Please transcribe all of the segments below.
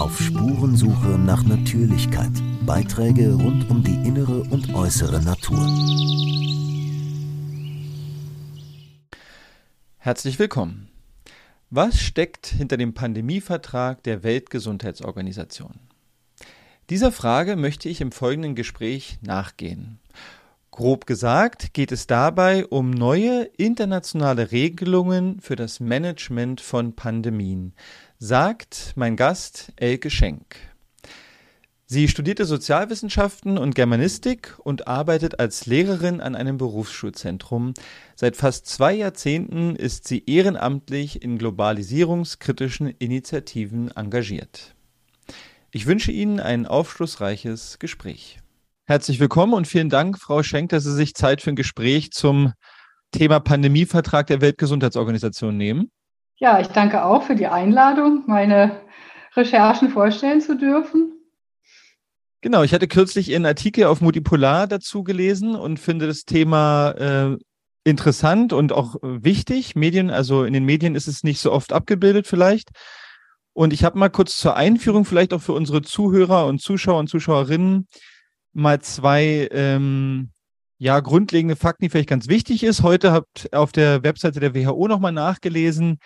Auf Spurensuche nach Natürlichkeit. Beiträge rund um die innere und äußere Natur. Herzlich willkommen. Was steckt hinter dem Pandemievertrag der Weltgesundheitsorganisation? Dieser Frage möchte ich im folgenden Gespräch nachgehen. Grob gesagt geht es dabei um neue internationale Regelungen für das Management von Pandemien, sagt mein Gast Elke Schenk. Sie studierte Sozialwissenschaften und Germanistik und arbeitet als Lehrerin an einem Berufsschulzentrum. Seit fast zwei Jahrzehnten ist sie ehrenamtlich in globalisierungskritischen Initiativen engagiert. Ich wünsche Ihnen ein aufschlussreiches Gespräch. Herzlich willkommen und vielen Dank, Frau Schenk, dass Sie sich Zeit für ein Gespräch zum Thema Pandemievertrag der Weltgesundheitsorganisation nehmen. Ja, ich danke auch für die Einladung, meine Recherchen vorstellen zu dürfen. Genau, ich hatte kürzlich Ihren Artikel auf Multipolar dazu gelesen und finde das Thema äh, interessant und auch wichtig. Medien, also in den Medien ist es nicht so oft abgebildet vielleicht. Und ich habe mal kurz zur Einführung, vielleicht auch für unsere Zuhörer und Zuschauer und Zuschauerinnen, mal zwei ähm, ja, grundlegende Fakten, die vielleicht ganz wichtig ist. Heute habt auf der Webseite der WHO nochmal nachgelesen,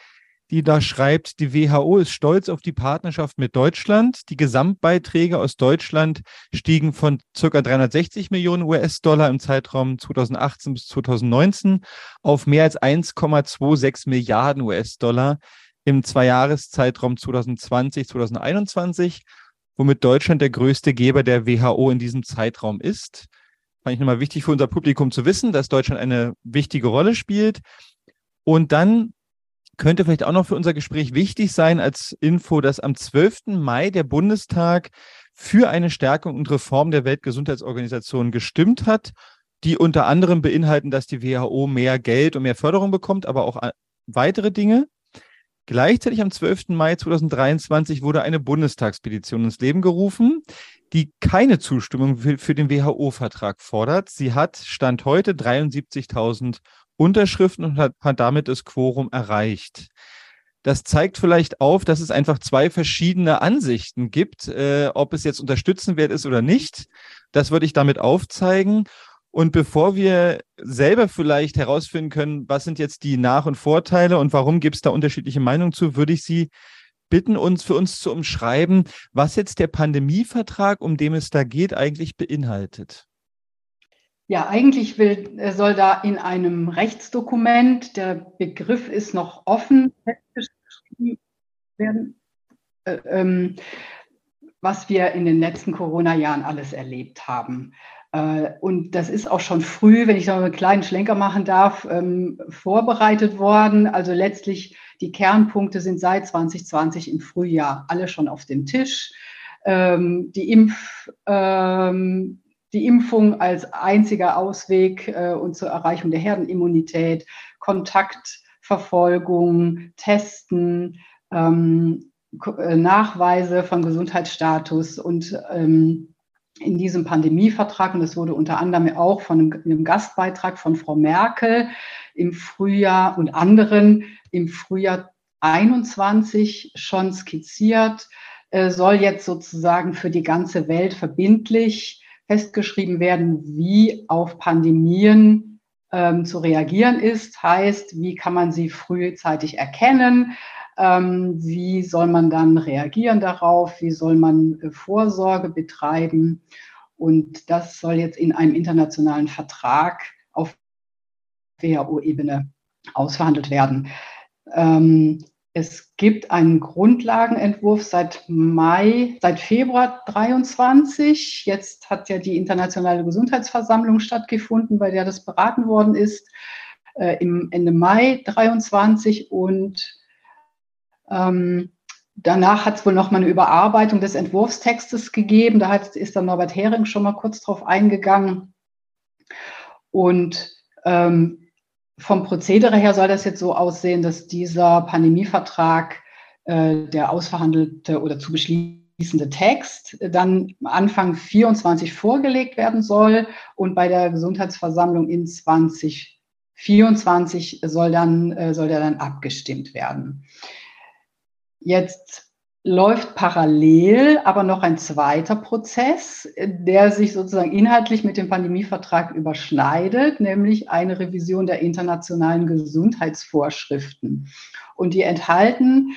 die da schreibt, die WHO ist stolz auf die Partnerschaft mit Deutschland. Die Gesamtbeiträge aus Deutschland stiegen von ca. 360 Millionen US-Dollar im Zeitraum 2018 bis 2019 auf mehr als 1,26 Milliarden US-Dollar im Zweijahreszeitraum 2020-2021 womit Deutschland der größte Geber der WHO in diesem Zeitraum ist. Fand ich nochmal wichtig für unser Publikum zu wissen, dass Deutschland eine wichtige Rolle spielt. Und dann könnte vielleicht auch noch für unser Gespräch wichtig sein als Info, dass am 12. Mai der Bundestag für eine Stärkung und Reform der Weltgesundheitsorganisation gestimmt hat, die unter anderem beinhalten, dass die WHO mehr Geld und mehr Förderung bekommt, aber auch weitere Dinge. Gleichzeitig am 12. Mai 2023 wurde eine Bundestagspetition ins Leben gerufen, die keine Zustimmung für, den WHO-Vertrag fordert. Sie hat Stand heute 73.000 Unterschriften und hat, hat damit das Quorum erreicht. Das zeigt vielleicht auf, dass es einfach zwei verschiedene Ansichten gibt, äh, ob es jetzt unterstützenwert ist oder nicht. Das würde ich damit aufzeigen. Und bevor wir selber vielleicht herausfinden können, was sind jetzt die Nach- und Vorteile und warum gibt es da unterschiedliche Meinungen zu, würde ich Sie bitten, uns für uns zu umschreiben, was jetzt der Pandemievertrag, um den es da geht, eigentlich beinhaltet. Ja, eigentlich will, äh, soll da in einem Rechtsdokument, der Begriff ist noch offen, festgeschrieben werden, äh, ähm, was wir in den letzten Corona-Jahren alles erlebt haben. Äh, und das ist auch schon früh, wenn ich noch einen kleinen Schlenker machen darf, ähm, vorbereitet worden. Also letztlich die Kernpunkte sind seit 2020 im Frühjahr alle schon auf dem Tisch. Ähm, die, Impf, die Impfung als einziger Ausweg äh, und zur Erreichung der Herdenimmunität, Kontaktverfolgung, Testen, äh, Nachweise von Gesundheitsstatus und in diesem Pandemievertrag, und das wurde unter anderem auch von einem, einem, Gastbeitrag von Frau Merkel im Frühjahr und anderen im Frühjahr 21 schon skizziert, äh, soll jetzt sozusagen für die ganze Welt verbindlich festgeschrieben werden, wie auf Pandemien ähm, zu reagieren ist. Heißt, wie kann man sie frühzeitig erkennen? Ähm, wie soll man dann reagieren darauf? Wie soll man äh, Vorsorge betreiben? Und das soll jetzt in einem internationalen Vertrag auf WHO-Ebene ausverhandelt werden. Ähm, es gibt einen Grundlagenentwurf seit Mai, seit Februar 23. Jetzt hat ja die internationale Gesundheitsversammlung stattgefunden, bei der das beraten worden ist, äh, im Ende Mai 23 und ähm, danach hat es wohl noch mal eine Überarbeitung des Entwurfstextes gegeben. Da hat, ist dann Norbert Hering schon mal kurz drauf eingegangen. Und ähm, vom Prozedere her soll das jetzt so aussehen, dass dieser Pandemievertrag, äh, der ausverhandelte oder zu beschließende Text, dann Anfang 24 vorgelegt werden soll und bei der Gesundheitsversammlung in 2024 soll dann, äh, soll der dann abgestimmt werden. Jetzt läuft parallel aber noch ein zweiter Prozess, der sich sozusagen inhaltlich mit dem Pandemievertrag überschneidet, nämlich eine Revision der internationalen Gesundheitsvorschriften. Und die enthalten,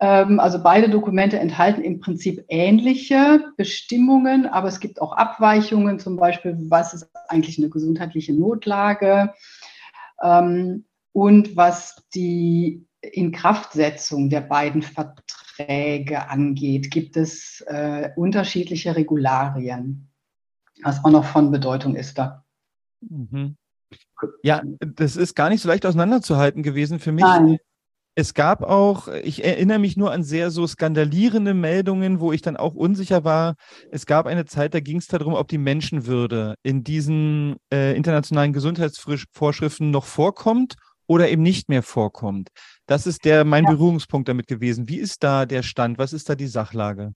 ähm, also beide Dokumente enthalten im Prinzip ähnliche Bestimmungen, aber es gibt auch Abweichungen, zum Beispiel, was ist eigentlich eine gesundheitliche Notlage ähm, und was die Inkraftsetzung der beiden Verträge angeht, gibt es äh, unterschiedliche Regularien, was auch noch von Bedeutung ist da. Mhm. Ja, das ist gar nicht so leicht auseinanderzuhalten gewesen für mich. Nein. Es gab auch, ich erinnere mich nur an sehr so skandalierende Meldungen, wo ich dann auch unsicher war. Es gab eine Zeit, da ging es darum, ob die Menschenwürde in diesen äh, internationalen Gesundheitsvorschriften noch vorkommt oder eben nicht mehr vorkommt. Das ist der mein ja. Berührungspunkt damit gewesen. Wie ist da der Stand? Was ist da die Sachlage?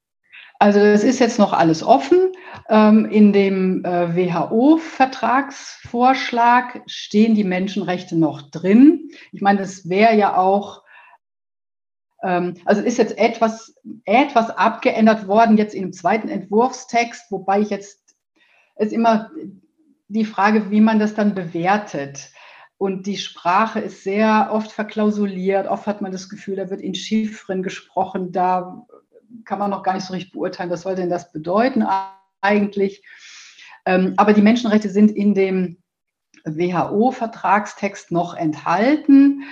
Also es ist jetzt noch alles offen. Ähm, in dem äh, WHO-Vertragsvorschlag stehen die Menschenrechte noch drin. Ich meine, das wäre ja auch, ähm, also ist jetzt etwas, etwas abgeändert worden jetzt im zweiten Entwurfstext, wobei ich jetzt ist immer die Frage, wie man das dann bewertet. Und die Sprache ist sehr oft verklausuliert. Oft hat man das Gefühl, da wird in Chiffren gesprochen. Da kann man noch gar nicht so richtig beurteilen, was soll denn das bedeuten eigentlich. Ähm, aber die Menschenrechte sind in dem WHO-Vertragstext noch enthalten.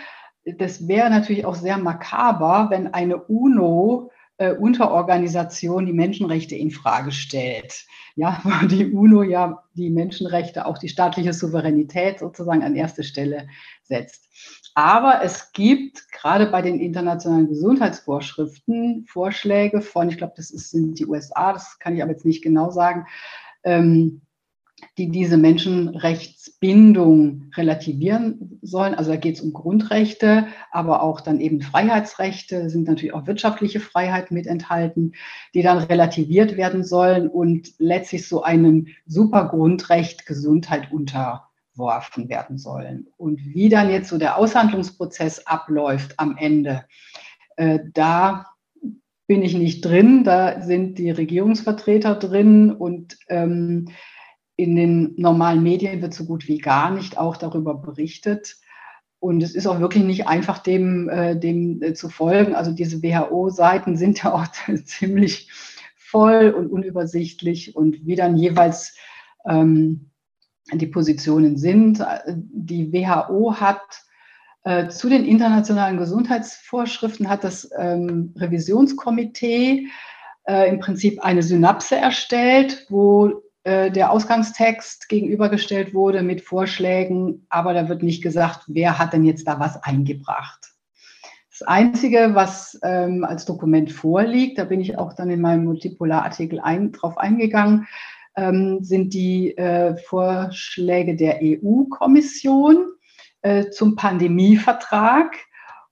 Das wäre natürlich auch sehr makaber, wenn eine UNO äh, Unterorganisation die Menschenrechte in Frage stellt. Ja, weil die UNO ja die Menschenrechte, auch die staatliche Souveränität sozusagen an erste Stelle setzt. Aber es gibt gerade bei den internationalen Gesundheitsvorschriften Vorschläge von, ich glaube, das ist, sind die USA, das kann ich aber jetzt nicht genau sagen, ähm, die diese Menschenrechtsbindung relativieren sollen. Also da geht es um Grundrechte, aber auch dann eben Freiheitsrechte, sind natürlich auch wirtschaftliche Freiheiten mit enthalten, die dann relativiert werden sollen und letztlich so einem Supergrundrecht Gesundheit unterworfen werden sollen. Und wie dann jetzt so der Aushandlungsprozess abläuft am Ende, äh, da bin ich nicht drin, da sind die Regierungsvertreter drin und ähm, in den normalen Medien wird so gut wie gar nicht auch darüber berichtet. Und es ist auch wirklich nicht einfach, dem, äh, dem äh, zu folgen. Also diese WHO-Seiten sind ja auch ziemlich voll und unübersichtlich und wie dann jeweils ähm, die Positionen sind. Die WHO hat äh, zu den internationalen Gesundheitsvorschriften hat das ähm, Revisionskomitee äh, im Prinzip eine Synapse erstellt, wo äh, der Ausgangstext gegenübergestellt wurde mit Vorschlägen, aber da wird nicht gesagt, wer hat denn jetzt da was eingebracht. Das Einzige, was ähm, als Dokument vorliegt, da bin ich auch dann in meinem Multipolarartikel ein, drauf eingegangen, ähm, sind die äh, Vorschläge der EU-Kommission äh, zum Pandemievertrag.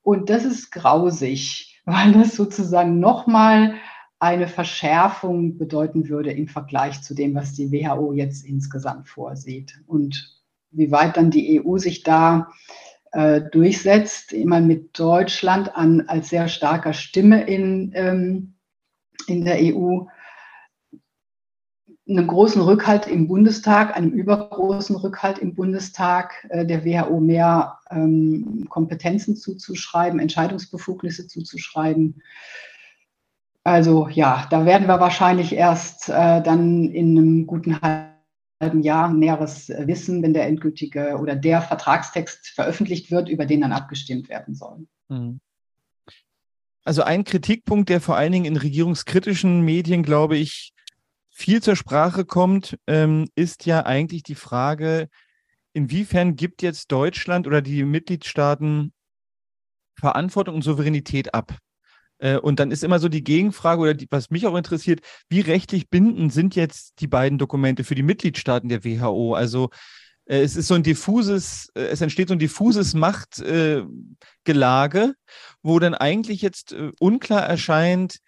Und das ist grausig, weil das sozusagen nochmal eine Verschärfung bedeuten würde im Vergleich zu dem, was die WHO jetzt insgesamt vorsieht. Und wie weit dann die EU sich da äh, durchsetzt, immer mit Deutschland an, als sehr starker Stimme in, ähm, in der EU, einem großen Rückhalt im Bundestag, einem übergroßen Rückhalt im Bundestag, äh, der WHO mehr ähm, Kompetenzen zuzuschreiben, Entscheidungsbefugnisse zuzuschreiben. Also ja, da werden wir wahrscheinlich erst äh, dann in einem guten halben Jahr Näheres wissen, wenn der endgültige oder der Vertragstext veröffentlicht wird, über den dann abgestimmt werden soll. Mhm. Also ein Kritikpunkt, der vor allen Dingen in regierungskritischen Medien, glaube ich, viel zur Sprache kommt, ähm, ist ja eigentlich die Frage, inwiefern gibt jetzt Deutschland oder die Mitgliedstaaten Verantwortung und Souveränität ab? Äh, und dann ist immer so die Gegenfrage oder die, was mich auch interessiert, wie rechtlich bindend sind jetzt die beiden Dokumente für die Mitgliedstaaten der WHO? Also äh, es ist so ein diffuses, äh, es entsteht so ein diffuses Machtgelage, wo dann eigentlich jetzt unklar erscheint,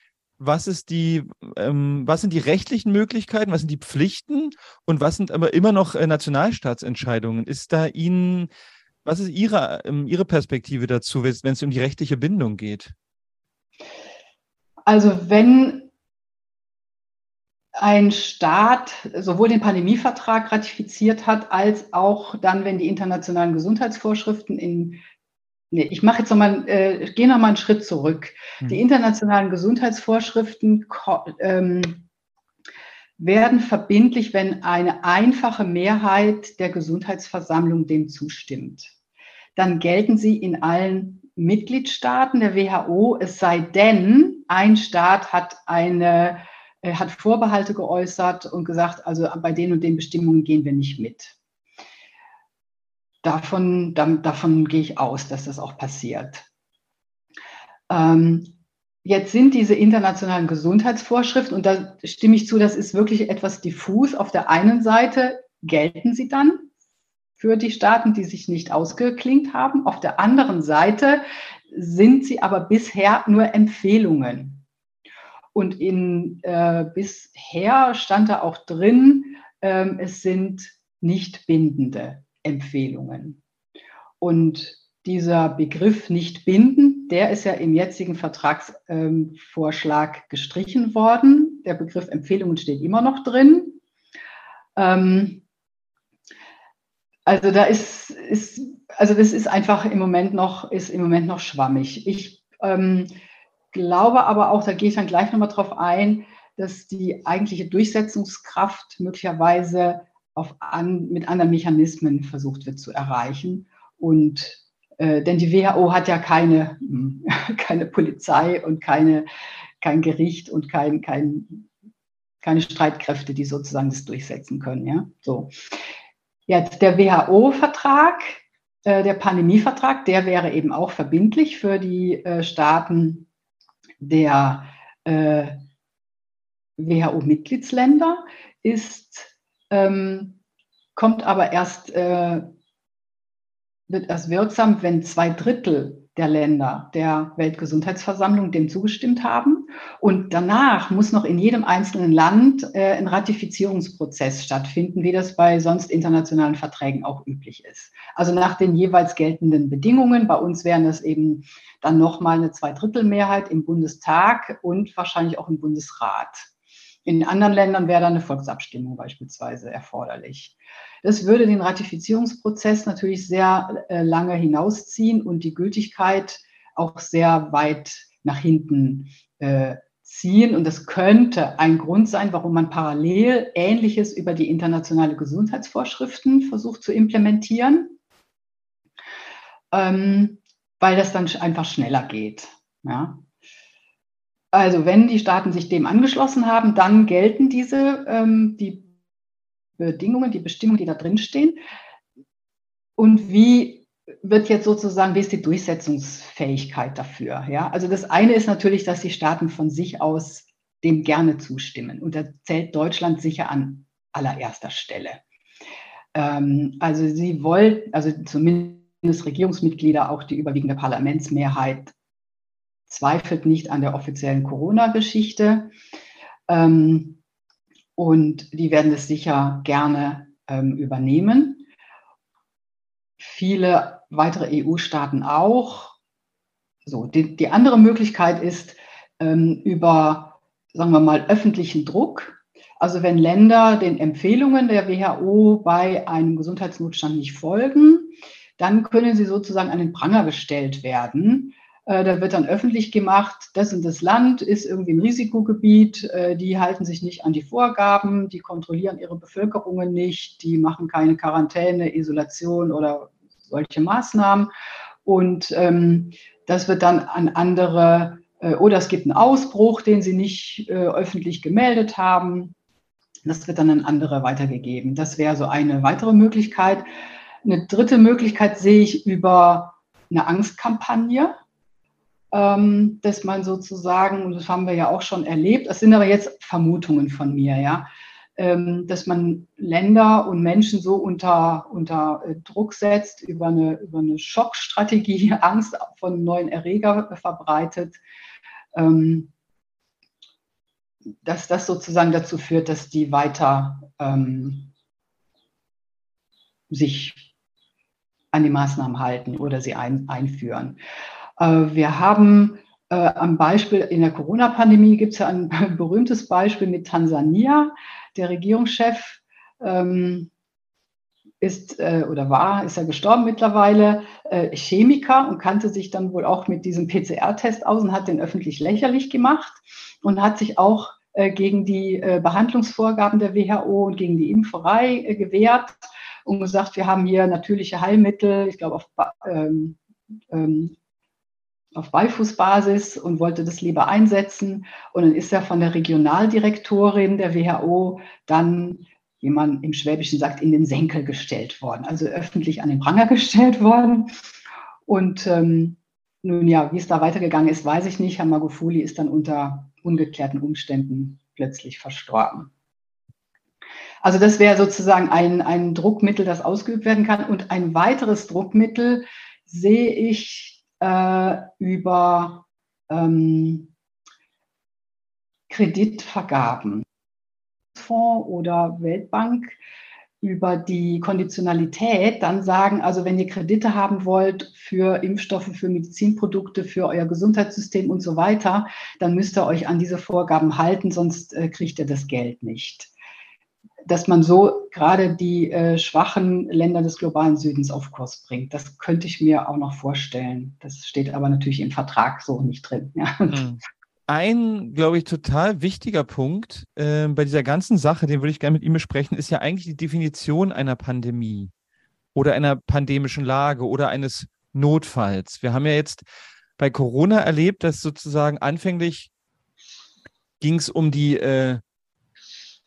was ist die, ähm, was sind die rechtlichen Möglichkeiten, was sind die Pflichten und was sind aber immer noch Nationalstaatsentscheidungen? Ist da Ihnen, was ist Ihre, ähm, Ihre Perspektive dazu, wenn es um die rechtliche Bindung geht? Also wenn ein Staat sowohl den Pandemievertrag ratifiziert hat, als auch dann, wenn die internationalen Gesundheitsvorschriften in Nee, ich mache jetzt nochmal, äh, gehe nochmal einen Schritt zurück. Mhm. Die internationalen Gesundheitsvorschriften ähm, werden verbindlich, wenn eine einfache Mehrheit der Gesundheitsversammlung dem zustimmt. Dann gelten sie in allen Mitgliedstaaten der WHO, es sei denn, ein Staat hat eine hat Vorbehalte geäußert und gesagt, also bei den und den Bestimmungen gehen wir nicht mit. Davon, davon gehe ich aus, dass das auch passiert. Ähm, jetzt sind diese internationalen Gesundheitsvorschriften, und da stimme ich zu, das ist wirklich etwas diffus. Auf der einen Seite gelten sie dann für die Staaten, die sich nicht ausgeklingt haben. Auf der anderen Seite sind sie aber bisher nur Empfehlungen. Und in, äh, bisher stand da auch drin, äh, es sind nicht bindende Empfehlungen. Und dieser Begriff nicht binden, der ist ja im jetzigen Vertragsvorschlag ähm, gestrichen worden. Der Begriff Empfehlungen steht immer noch drin. Ähm, also da ist, ist, also das ist einfach im Moment noch, ist im Moment noch schwammig. Ich ähm, glaube aber auch, da gehe ich dann gleich nochmal drauf ein, dass die eigentliche Durchsetzungskraft möglicherweise auf an, mit anderen Mechanismen versucht wird zu erreichen. Und äh, denn die WHO hat ja keine, hm, keine Polizei und keine, kein Gericht und kein, kein, keine Streitkräfte, die sozusagen das durchsetzen können. Ja? So. Jetzt der WHO-Vertrag, äh, der Pandemievertrag, der wäre eben auch verbindlich für die äh, Staaten der äh, WHO-Mitgliedsländer, ähm, kommt aber erst, äh, wird erst wirksam, wenn zwei Drittel der Länder der Weltgesundheitsversammlung dem zugestimmt haben. Und danach muss noch in jedem einzelnen Land äh, ein Ratifizierungsprozess stattfinden, wie das bei sonst internationalen Verträgen auch üblich ist. Also nach den jeweils geltenden Bedingungen. Bei uns wären das eben dann nochmal eine Zweidrittelmehrheit im Bundestag und wahrscheinlich auch im Bundesrat. In anderen Ländern wäre dann eine Volksabstimmung beispielsweise erforderlich. Das würde den Ratifizierungsprozess natürlich sehr äh, lange hinausziehen und die Gültigkeit auch sehr weit nach hinten äh, ziehen. Und das könnte ein Grund sein, warum man parallel Ähnliches über die internationale Gesundheitsvorschriften versucht zu implementieren, ähm, weil das dann einfach schneller geht. Ja. Also wenn die Staaten sich dem angeschlossen haben, dann gelten diese, ähm, die Bedingungen, die Bestimmungen, die da drin stehen. Und wie wird jetzt sozusagen, wie ist die Durchsetzungsfähigkeit dafür? Ja, also das eine ist natürlich, dass die Staaten von sich aus dem gerne zustimmen. Und da zählt Deutschland sicher an allererster Stelle. Ähm, also sie wollen, also zumindest Regierungsmitglieder, auch die überwiegende Parlamentsmehrheit zweifelt nicht an der offiziellen Corona-Geschichte. Ähm, und die werden es sicher gerne ähm, übernehmen. Viele weitere EU-Staaten auch. So, die, die, andere Möglichkeit ist ähm, über, sagen wir mal, öffentlichen Druck. Also wenn Länder den Empfehlungen der WHO bei einem Gesundheitsnotstand nicht folgen, dann können sie sozusagen an den Pranger gestellt werden da wird dann öffentlich gemacht, das und das Land ist irgendwie ein Risikogebiet, äh, die halten sich nicht an die Vorgaben, die kontrollieren ihre Bevölkerungen nicht, die machen keine Quarantäne, Isolation oder solche Maßnahmen. Und ähm, das wird dann an andere, äh, oder es gibt einen Ausbruch, den sie nicht äh, öffentlich gemeldet haben. Das wird dann an andere weitergegeben. Das wäre so eine weitere Möglichkeit. Eine dritte Möglichkeit sehe ich über eine Angstkampagne ähm, dass man sozusagen, und das haben wir ja auch schon erlebt, das sind aber jetzt Vermutungen von mir, ja, ähm, dass man Länder und Menschen so unter, unter äh, Druck setzt, über eine, über eine Schockstrategie, Angst von neuen Erreger verbreitet, ähm, dass das sozusagen dazu führt, dass die weiter ähm, sich an die Maßnahmen halten oder sie ein, einführen. Äh, wir haben äh, am Beispiel in der Corona-Pandemie gibt es ja ein berühmtes Beispiel mit Tansania. Der Regierungschef ähm, ist äh, oder war, ist ja gestorben mittlerweile, Chemiker und kannte sich dann wohl auch mit diesem PCR-Test aus und hat den öffentlich lächerlich gemacht und hat sich auch gegen die Behandlungsvorgaben der WHO und gegen die Impferei gewehrt und gesagt, wir haben hier natürliche Heilmittel, ich glaube auf, ähm, ähm, auf Beifußbasis und wollte das lieber einsetzen. Und dann ist er von der Regionaldirektorin der WHO dann wie man im Schwäbischen sagt, in den Senkel gestellt worden, also öffentlich an den Pranger gestellt worden. Und ähm, nun ja, wie es da weitergegangen ist, weiß ich nicht. Herr Magufuli ist dann unter ungeklärten Umständen plötzlich verstorben. Also das wäre sozusagen ein, ein Druckmittel, das ausgeübt werden kann. Und ein weiteres Druckmittel sehe ich äh, über ähm, Kreditvergaben. Fonds oder Weltbank über die Konditionalität dann sagen, also wenn ihr Kredite haben wollt für Impfstoffe, für Medizinprodukte, für euer Gesundheitssystem und so weiter, dann müsst ihr euch an diese Vorgaben halten, sonst äh, kriegt ihr das Geld nicht. Dass man so gerade die äh, schwachen Länder des globalen Südens auf Kurs bringt, das könnte ich mir auch noch vorstellen. Das steht aber natürlich im Vertrag so nicht drin. Ja. Mhm ein, glaube ich, total wichtiger Punkt äh, bei dieser ganzen Sache, den würde ich gerne mit ihm besprechen, ist ja eigentlich die Definition einer Pandemie oder einer pandemischen Lage oder eines Notfalls. Wir haben ja jetzt bei Corona erlebt, dass sozusagen anfänglich ging es um die, äh,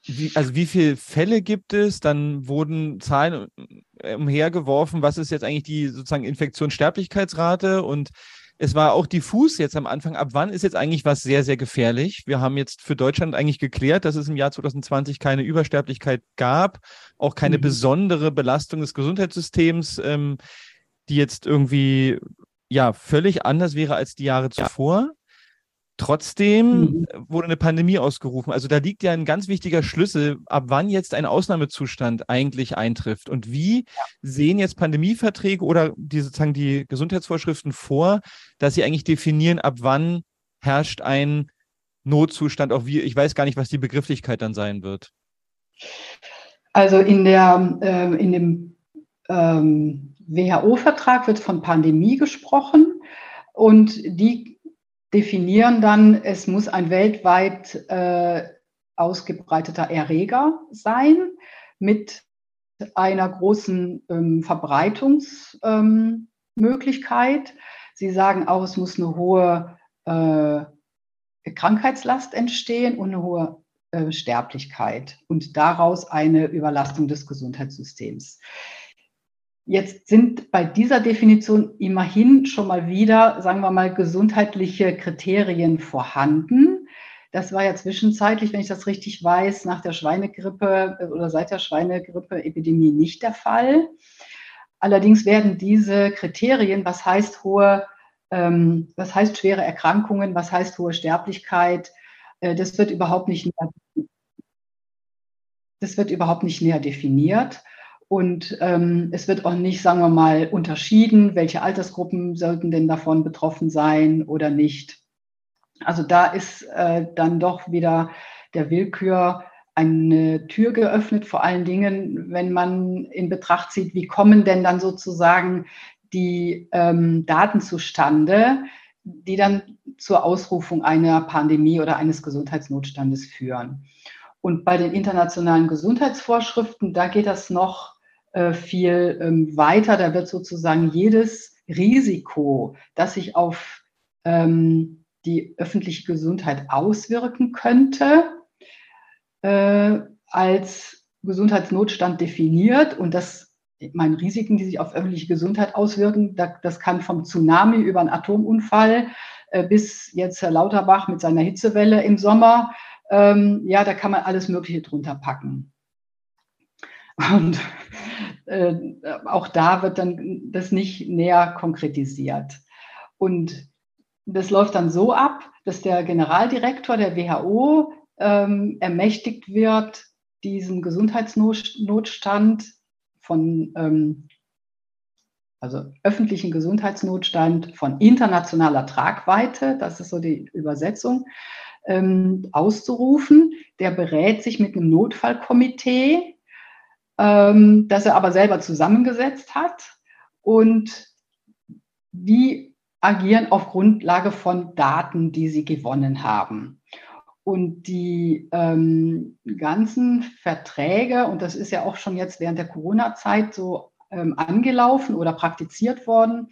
wie, also wie viele Fälle gibt es? Dann wurden Zahlen äh, umhergeworfen, was ist jetzt eigentlich die sozusagen Infektionssterblichkeitsrate und es war auch diffus jetzt am Anfang, ab wann ist jetzt eigentlich was sehr, sehr gefährlich. Wir haben jetzt für Deutschland eigentlich geklärt, dass es im Jahr 2020 keine Übersterblichkeit gab, auch keine mhm. besondere Belastung des Gesundheitssystems, ähm, die jetzt irgendwie ja völlig anders wäre als die Jahre zuvor. Trotzdem mhm. wurde eine Pandemie ausgerufen. Also da liegt ja ein ganz wichtiger Schlüssel, ab wann jetzt ein Ausnahmezustand eigentlich eintrifft. Und wie ja. sehen jetzt Pandemieverträge oder die sozusagen die Gesundheitsvorschriften vor, dass sie eigentlich definieren, ab wann herrscht ein Notzustand, auch wie, ich weiß gar nicht, was die Begrifflichkeit dann sein wird. Also in der, äh, in dem ähm, WHO-Vertrag wird von Pandemie gesprochen und die definieren dann, es muss ein weltweit äh, ausgebreiteter Erreger sein mit einer großen ähm, Verbreitungsmöglichkeit. Ähm, Sie sagen auch, es muss eine hohe äh, Krankheitslast entstehen und eine hohe äh, Sterblichkeit und daraus eine Überlastung des Gesundheitssystems. Jetzt sind bei dieser Definition immerhin schon mal wieder, sagen wir mal, gesundheitliche Kriterien vorhanden. Das war ja zwischenzeitlich, wenn ich das richtig weiß, nach der Schweinegrippe äh, oder seit der Schweinegrippe-Epidemie nicht der Fall. Allerdings werden diese Kriterien, was heißt hohe, ähm, was heißt schwere Erkrankungen, was heißt hohe Sterblichkeit, äh, das wird überhaupt nicht näher, das wird überhaupt nicht näher definiert. Und ähm, es wird auch nicht, sagen wir mal, unterschieden, welche Altersgruppen sollten denn davon betroffen sein oder nicht. Also da ist äh, dann doch wieder der Willkür eine Tür geöffnet, vor allen Dingen, wenn man in Betracht zieht, wie kommen denn dann sozusagen die ähm, Daten zustande, die dann zur Ausrufung einer Pandemie oder eines Gesundheitsnotstandes führen. Und bei den internationalen Gesundheitsvorschriften, da geht das noch äh, viel ähm, weiter. Da wird sozusagen jedes Risiko, das sich auf ähm, die öffentliche Gesundheit auswirken könnte, äh, als Gesundheitsnotstand definiert. Und das, meine, Risiken, die sich auf öffentliche Gesundheit auswirken, das kann vom Tsunami über einen Atomunfall äh, bis jetzt Herr Lauterbach mit seiner Hitzewelle im Sommer. Ähm, ja, da kann man alles Mögliche drunter packen. Und äh, auch da wird dann das nicht näher konkretisiert. Und das läuft dann so ab, dass der Generaldirektor der WHO ähm, ermächtigt wird, diesen Gesundheitsnotstand von ähm, also öffentlichen Gesundheitsnotstand von internationaler Tragweite, das ist so die Übersetzung, ähm, auszurufen. Der berät sich mit einem Notfallkomitee, ähm, das er aber selber zusammengesetzt hat. Und die agieren auf Grundlage von Daten, die sie gewonnen haben. Und die ähm, ganzen Verträge, und das ist ja auch schon jetzt während der Corona-Zeit so ähm, angelaufen oder praktiziert worden,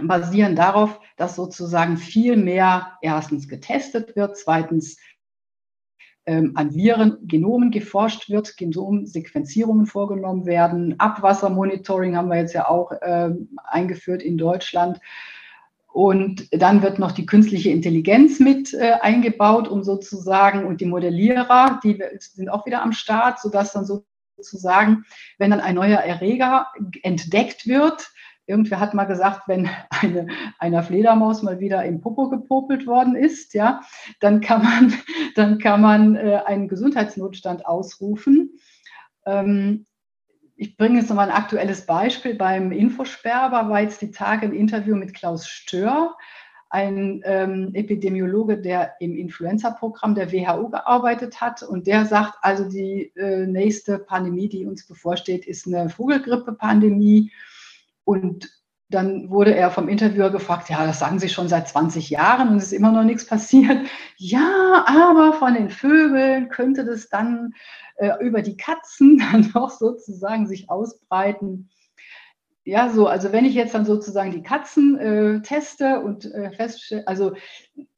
basieren darauf, dass sozusagen viel mehr erstens getestet wird, zweitens ähm, an Viren, Genomen geforscht wird, Genomsequenzierungen vorgenommen werden. Abwassermonitoring haben wir jetzt ja auch ähm, eingeführt in Deutschland. Und dann wird noch die künstliche Intelligenz mit äh, eingebaut, um sozusagen, und die Modellierer, die sind auch wieder am Start, sodass dann sozusagen, wenn dann ein neuer Erreger entdeckt wird, Irgendwer hat mal gesagt, wenn eine, einer Fledermaus mal wieder im Popo gepopelt worden ist, ja, dann kann man, dann kann man äh, einen Gesundheitsnotstand ausrufen. Ähm, ich bringe jetzt nochmal ein aktuelles Beispiel. Beim Infosperber war jetzt die Tage ein Interview mit Klaus Stör, ein ähm, Epidemiologe, der im Influenza-Programm der WHO gearbeitet hat. Und der sagt, also die äh, nächste Pandemie, die uns bevorsteht, ist eine Vogelgrippe-Pandemie. Und dann wurde er vom Interviewer gefragt, ja, das sagen Sie schon seit 20 Jahren und es ist immer noch nichts passiert. Ja, aber von den Vögeln könnte das dann äh, über die Katzen dann noch sozusagen sich ausbreiten. Ja, so, also wenn ich jetzt dann sozusagen die Katzen äh, teste und äh, feststelle, also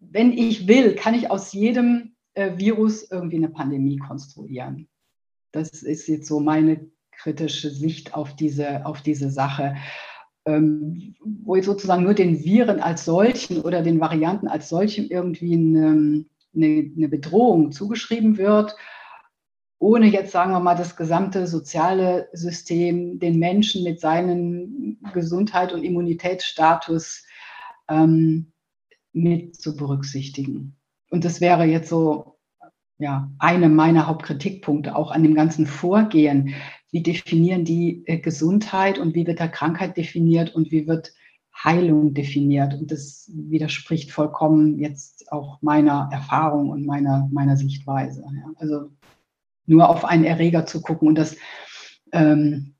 wenn ich will, kann ich aus jedem äh, Virus irgendwie eine Pandemie konstruieren. Das ist jetzt so meine kritische Sicht auf diese, auf diese Sache, ähm, wo ich sozusagen nur den Viren als solchen oder den Varianten als solchen irgendwie eine, eine, eine Bedrohung zugeschrieben wird, ohne jetzt, sagen wir mal, das gesamte soziale System, den Menschen mit seinem Gesundheit und Immunitätsstatus ähm, mit zu berücksichtigen. Und das wäre jetzt so ja, eine meiner Hauptkritikpunkte auch an dem ganzen Vorgehen wie definieren die äh, Gesundheit und wie wird da Krankheit definiert und wie wird Heilung definiert. Und das widerspricht vollkommen jetzt auch meiner Erfahrung und meiner, meiner Sichtweise. Ja. Also nur auf einen Erreger zu gucken und das ähm,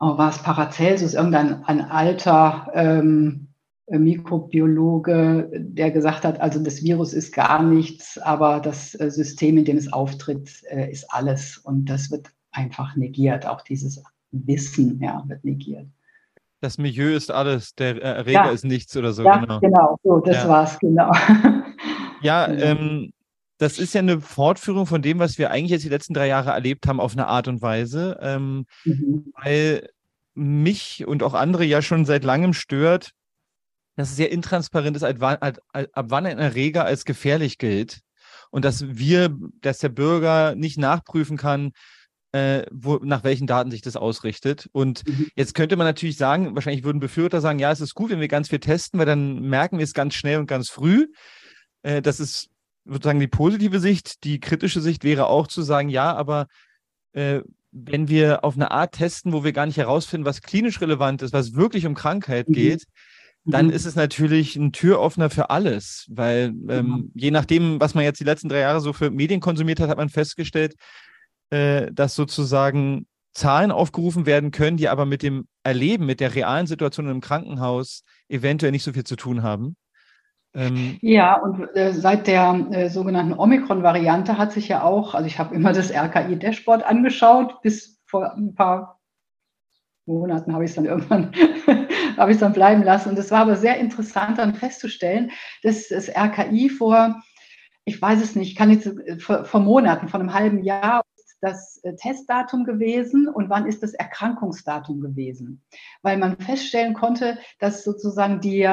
oh, war es Paracelsus, irgendein ein alter ähm, Mikrobiologe, der gesagt hat, also das Virus ist gar nichts, aber das äh, System, in dem es auftritt, äh, ist alles. Und das wird einfach negiert. Auch dieses Wissen ja, wird negiert. Das Milieu ist alles, der Erreger ja. ist nichts oder so. Ja, genau, genau. so, das ja. war's, genau. Ja, genau. ähm, das ist ja eine Fortführung von dem, was wir eigentlich jetzt die letzten drei Jahre erlebt haben, auf eine Art und Weise, ähm, mhm. weil mich und auch andere ja schon seit langem stört, dass es sehr intransparent ist, ab wann ein Erreger als gefährlich gilt und dass wir, dass der Bürger nicht nachprüfen kann, äh, wo, nach welchen Daten sich das ausrichtet. Und mhm. jetzt könnte man natürlich sagen, wahrscheinlich würden Befürworter sagen, ja, es ist gut, wenn wir ganz viel testen, weil dann merken wir es ganz schnell und ganz früh. Äh, das ist sozusagen die positive Sicht. Die kritische Sicht wäre auch zu sagen, ja, aber äh, wenn wir auf eine Art testen, wo wir gar nicht herausfinden, was klinisch relevant ist, was wirklich um Krankheit mhm. geht, dann mhm. ist es natürlich ein Türöffner für alles, weil ähm, mhm. je nachdem, was man jetzt die letzten drei Jahre so für Medien konsumiert hat, hat man festgestellt, äh, dass sozusagen Zahlen aufgerufen werden können, die aber mit dem Erleben, mit der realen Situation im Krankenhaus eventuell nicht so viel zu tun haben. Ähm, ja, und äh, seit der äh, sogenannten Omikron-Variante hat sich ja auch, also ich habe immer das RKI-Dashboard angeschaut, bis vor ein paar Monaten habe ich es dann irgendwann habe ich dann bleiben lassen. Und es war aber sehr interessant dann festzustellen, dass das RKI vor, ich weiß es nicht, kann jetzt äh, vor, vor Monaten, vor einem halben Jahr das äh, Testdatum gewesen und wann ist das Erkrankungsdatum gewesen? Weil man feststellen konnte, dass sozusagen die,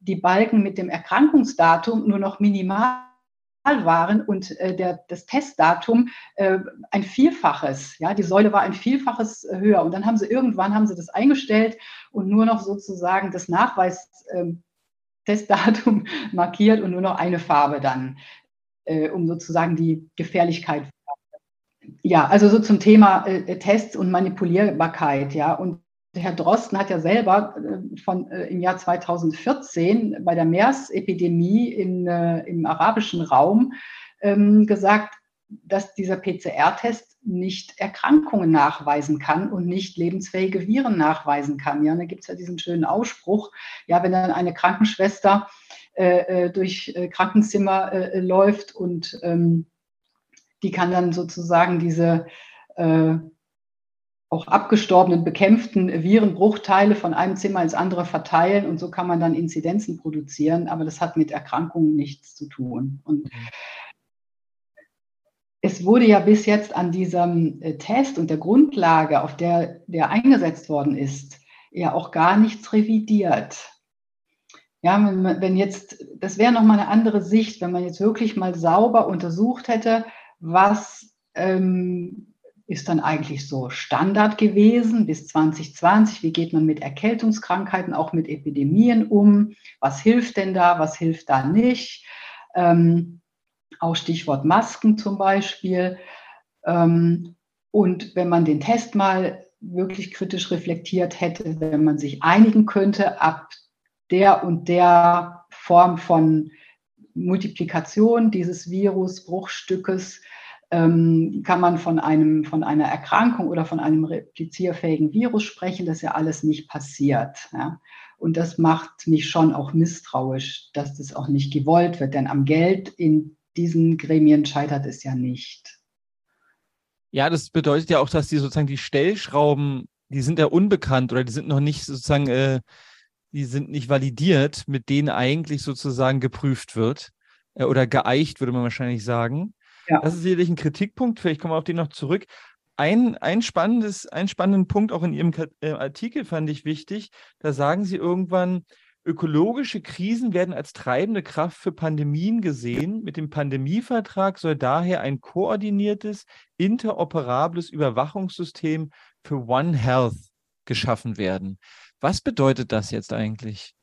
die Balken mit dem Erkrankungsdatum nur noch minimal waren und äh, der, das Testdatum äh, ein Vielfaches, ja, die Säule war ein Vielfaches äh, höher. Und dann haben sie irgendwann haben sie das eingestellt und nur noch sozusagen das Nachweis-Testdatum ähm, markiert und nur noch eine Farbe dann, äh, um sozusagen die Gefährlichkeit. Ja, also so zum Thema äh, Tests und Manipulierbarkeit, ja. Und Herr Drosten hat ja selber äh, von, äh, im Jahr 2014 bei der MERS-Epidemie äh, im arabischen Raum ähm, gesagt, dass dieser PCR-Test nicht Erkrankungen nachweisen kann und nicht lebensfähige Viren nachweisen kann. Ja, da gibt es ja diesen schönen Ausspruch, ja, wenn dann eine Krankenschwester äh, äh durch äh, Krankenzimmer äh, läuft und ähm, die kann dann sozusagen diese äh, auch abgestorbenen, bekämpften Virenbruchteile von einem Zimmer ins andere verteilen und so kann man dann Inzidenzen produzieren, aber das hat mit Erkrankungen nichts zu tun. Und es wurde ja bis jetzt an diesem äh, Test und der Grundlage, auf der der eingesetzt worden ist, ja auch gar nichts revidiert. Ja, wenn jetzt, das wäre nochmal eine andere Sicht, wenn man jetzt wirklich mal sauber untersucht hätte, was ähm, ist dann eigentlich so Standard gewesen bis 2020? Wie geht man mit Erkältungskrankheiten, auch mit Epidemien um? Was hilft denn da? Was hilft da nicht? Ähm, auch Stichwort Masken zum Beispiel. Ähm, und wenn man den Test mal wirklich kritisch reflektiert hätte, wenn man sich einigen könnte, ab der und der Form von Multiplikation dieses Virusbruchstückes ähm, kann man von, einem, von einer Erkrankung oder von einem replizierfähigen Virus sprechen. Das ja alles nicht passiert. Ja. Und das macht mich schon auch misstrauisch, dass das auch nicht gewollt wird. Denn am Geld in diesen Gremien scheitert es ja nicht. Ja, das bedeutet ja auch, dass die sozusagen die Stellschrauben, die sind ja unbekannt oder die sind noch nicht sozusagen, äh, die sind nicht validiert, mit denen eigentlich sozusagen geprüft wird äh, oder geeicht, würde man wahrscheinlich sagen. Ja. Das ist sicherlich ein Kritikpunkt, vielleicht kommen wir auf den noch zurück. Ein, ein spannendes, einen spannenden Punkt auch in Ihrem äh, Artikel fand ich wichtig. Da sagen Sie irgendwann, Ökologische Krisen werden als treibende Kraft für Pandemien gesehen. Mit dem Pandemievertrag soll daher ein koordiniertes, interoperables Überwachungssystem für One Health geschaffen werden. Was bedeutet das jetzt eigentlich?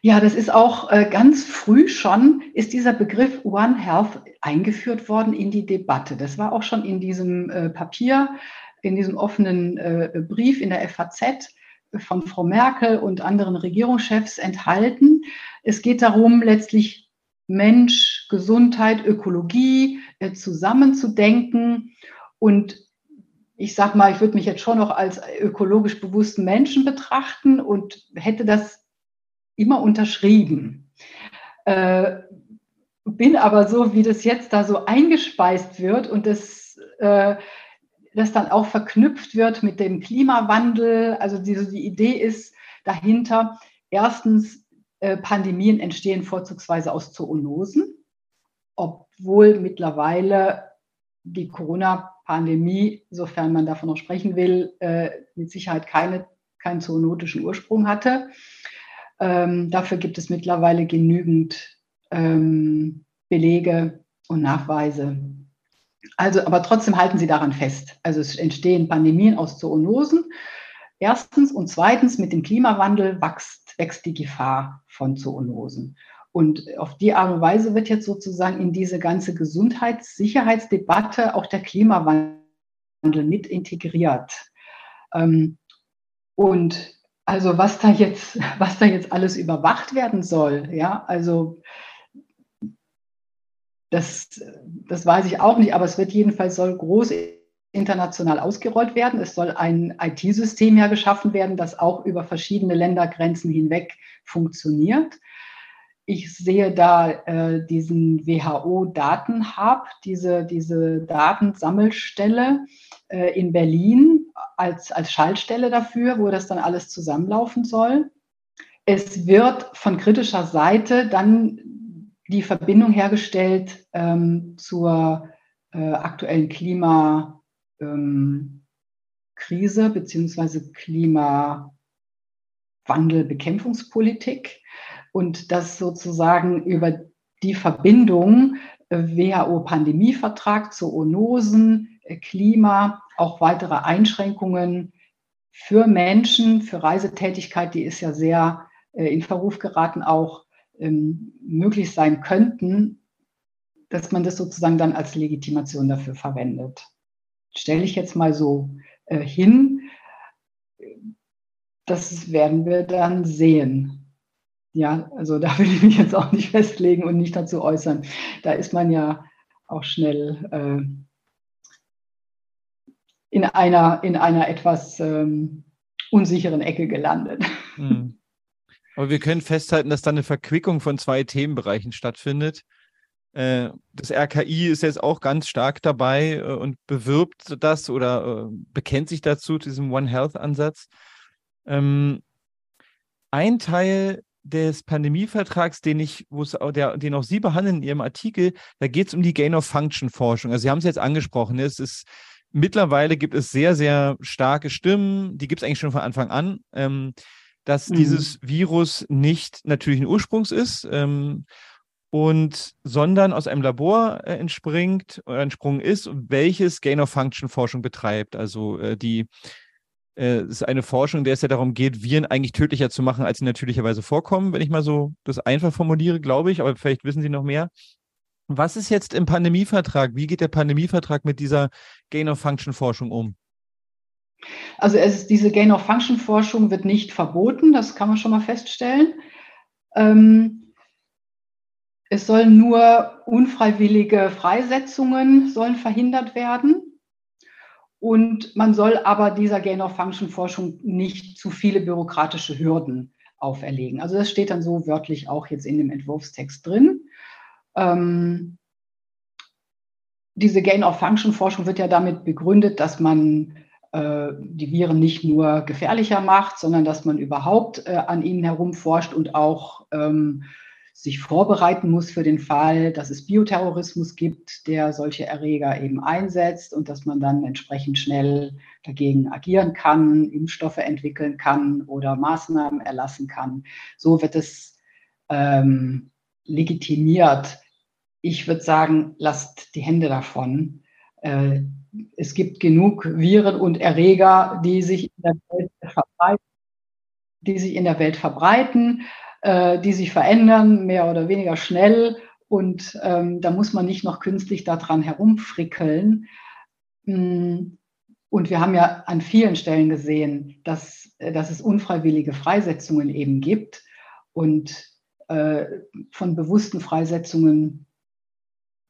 Ja, das ist auch äh, ganz früh schon, ist dieser Begriff One Health eingeführt worden in die Debatte. Das war auch schon in diesem äh, Papier, in diesem offenen äh, Brief in der FAZ von Frau Merkel und anderen Regierungschefs enthalten. Es geht darum, letztlich Mensch, Gesundheit, Ökologie zusammenzudenken. Und ich sage mal, ich würde mich jetzt schon noch als ökologisch bewussten Menschen betrachten und hätte das immer unterschrieben. Äh, bin aber so, wie das jetzt da so eingespeist wird und das äh, das dann auch verknüpft wird mit dem Klimawandel. Also diese, die Idee ist dahinter, erstens, äh, Pandemien entstehen vorzugsweise aus Zoonosen, obwohl mittlerweile die Corona-Pandemie, sofern man davon noch sprechen will, äh, mit Sicherheit keine, keinen zoonotischen Ursprung hatte. Ähm, dafür gibt es mittlerweile genügend ähm, Belege und Nachweise. Also, aber trotzdem halten Sie daran fest. Also es entstehen Pandemien aus Zoonosen. Erstens und zweitens mit dem Klimawandel wächst, wächst die Gefahr von Zoonosen. Und auf die Art und Weise wird jetzt sozusagen in diese ganze Gesundheitssicherheitsdebatte auch der Klimawandel mit integriert. Ähm, und also was da jetzt, was da jetzt alles überwacht werden soll, ja, also das, das weiß ich auch nicht, aber es wird jedenfalls soll groß international ausgerollt werden. Es soll ein IT-System ja geschaffen werden, das auch über verschiedene Ländergrenzen hinweg funktioniert. Ich sehe da äh, diesen WHO-Datenhub, diese, diese Datensammelstelle äh, in Berlin als, als Schaltstelle dafür, wo das dann alles zusammenlaufen soll. Es wird von kritischer Seite dann die Verbindung hergestellt ähm, zur äh, aktuellen Klimakrise ähm, bzw. Klimawandelbekämpfungspolitik und das sozusagen über die Verbindung WHO-Pandemievertrag, Zoonosen, äh, Klima, auch weitere Einschränkungen für Menschen, für Reisetätigkeit, die ist ja sehr äh, in Verruf geraten, auch ähm, möglich sein könnten, dass man das sozusagen dann als Legitimation dafür verwendet. Stelle ich jetzt mal so äh, hin. das werden wir dann sehen. Ja, also da will ich mich jetzt auch nicht festlegen und nicht dazu äußern. Da ist man ja auch schnell äh, in, einer, in einer etwas ähm, unsicheren Ecke gelandet. Mhm. Aber wir können festhalten, dass da eine Verquickung von zwei Themenbereichen stattfindet. Äh, das RKI ist jetzt auch ganz stark dabei äh, und bewirbt das oder äh, bekennt sich dazu, diesem One Health-Ansatz. Ähm, ein Teil des Pandemievertrags, den ich, wo es der, den auch Sie behandeln in Ihrem Artikel, da geht es um die Gain-of-Function-Forschung. Also Sie haben es jetzt angesprochen, es ist mittlerweile gibt es sehr, sehr starke Stimmen, die gibt es eigentlich schon von Anfang an, ähm, dass mhm. dieses Virus nicht natürlichen Ursprungs ist. Ähm, und sondern aus einem Labor äh, entspringt oder entsprungen ist, welches Gain-of-Function-Forschung betreibt. Also äh, die äh, ist eine Forschung, der es ja darum geht, Viren eigentlich tödlicher zu machen, als sie natürlicherweise vorkommen, wenn ich mal so das einfach formuliere, glaube ich, aber vielleicht wissen Sie noch mehr. Was ist jetzt im Pandemievertrag? Wie geht der Pandemievertrag mit dieser Gain-of-Function-Forschung um? Also es, diese Gain-of-Function-Forschung wird nicht verboten, das kann man schon mal feststellen. Ähm, es sollen nur unfreiwillige Freisetzungen sollen verhindert werden. Und man soll aber dieser Gain-of-Function-Forschung nicht zu viele bürokratische Hürden auferlegen. Also das steht dann so wörtlich auch jetzt in dem Entwurfstext drin. Ähm, diese Gain-of-Function-Forschung wird ja damit begründet, dass man äh, die Viren nicht nur gefährlicher macht, sondern dass man überhaupt äh, an ihnen herumforscht und auch ähm, sich vorbereiten muss für den Fall, dass es Bioterrorismus gibt, der solche Erreger eben einsetzt und dass man dann entsprechend schnell dagegen agieren kann, Impfstoffe entwickeln kann oder Maßnahmen erlassen kann. So wird es ähm, legitimiert. Ich würde sagen, lasst die Hände davon. Äh, es gibt genug Viren und Erreger, die sich in der Welt verbreiten. Die sich in der Welt verbreiten äh, die sich verändern, mehr oder weniger schnell. Und ähm, da muss man nicht noch künstlich daran herumfrickeln. Mm, und wir haben ja an vielen Stellen gesehen, dass, äh, dass es unfreiwillige Freisetzungen eben gibt. Und äh, von bewussten Freisetzungen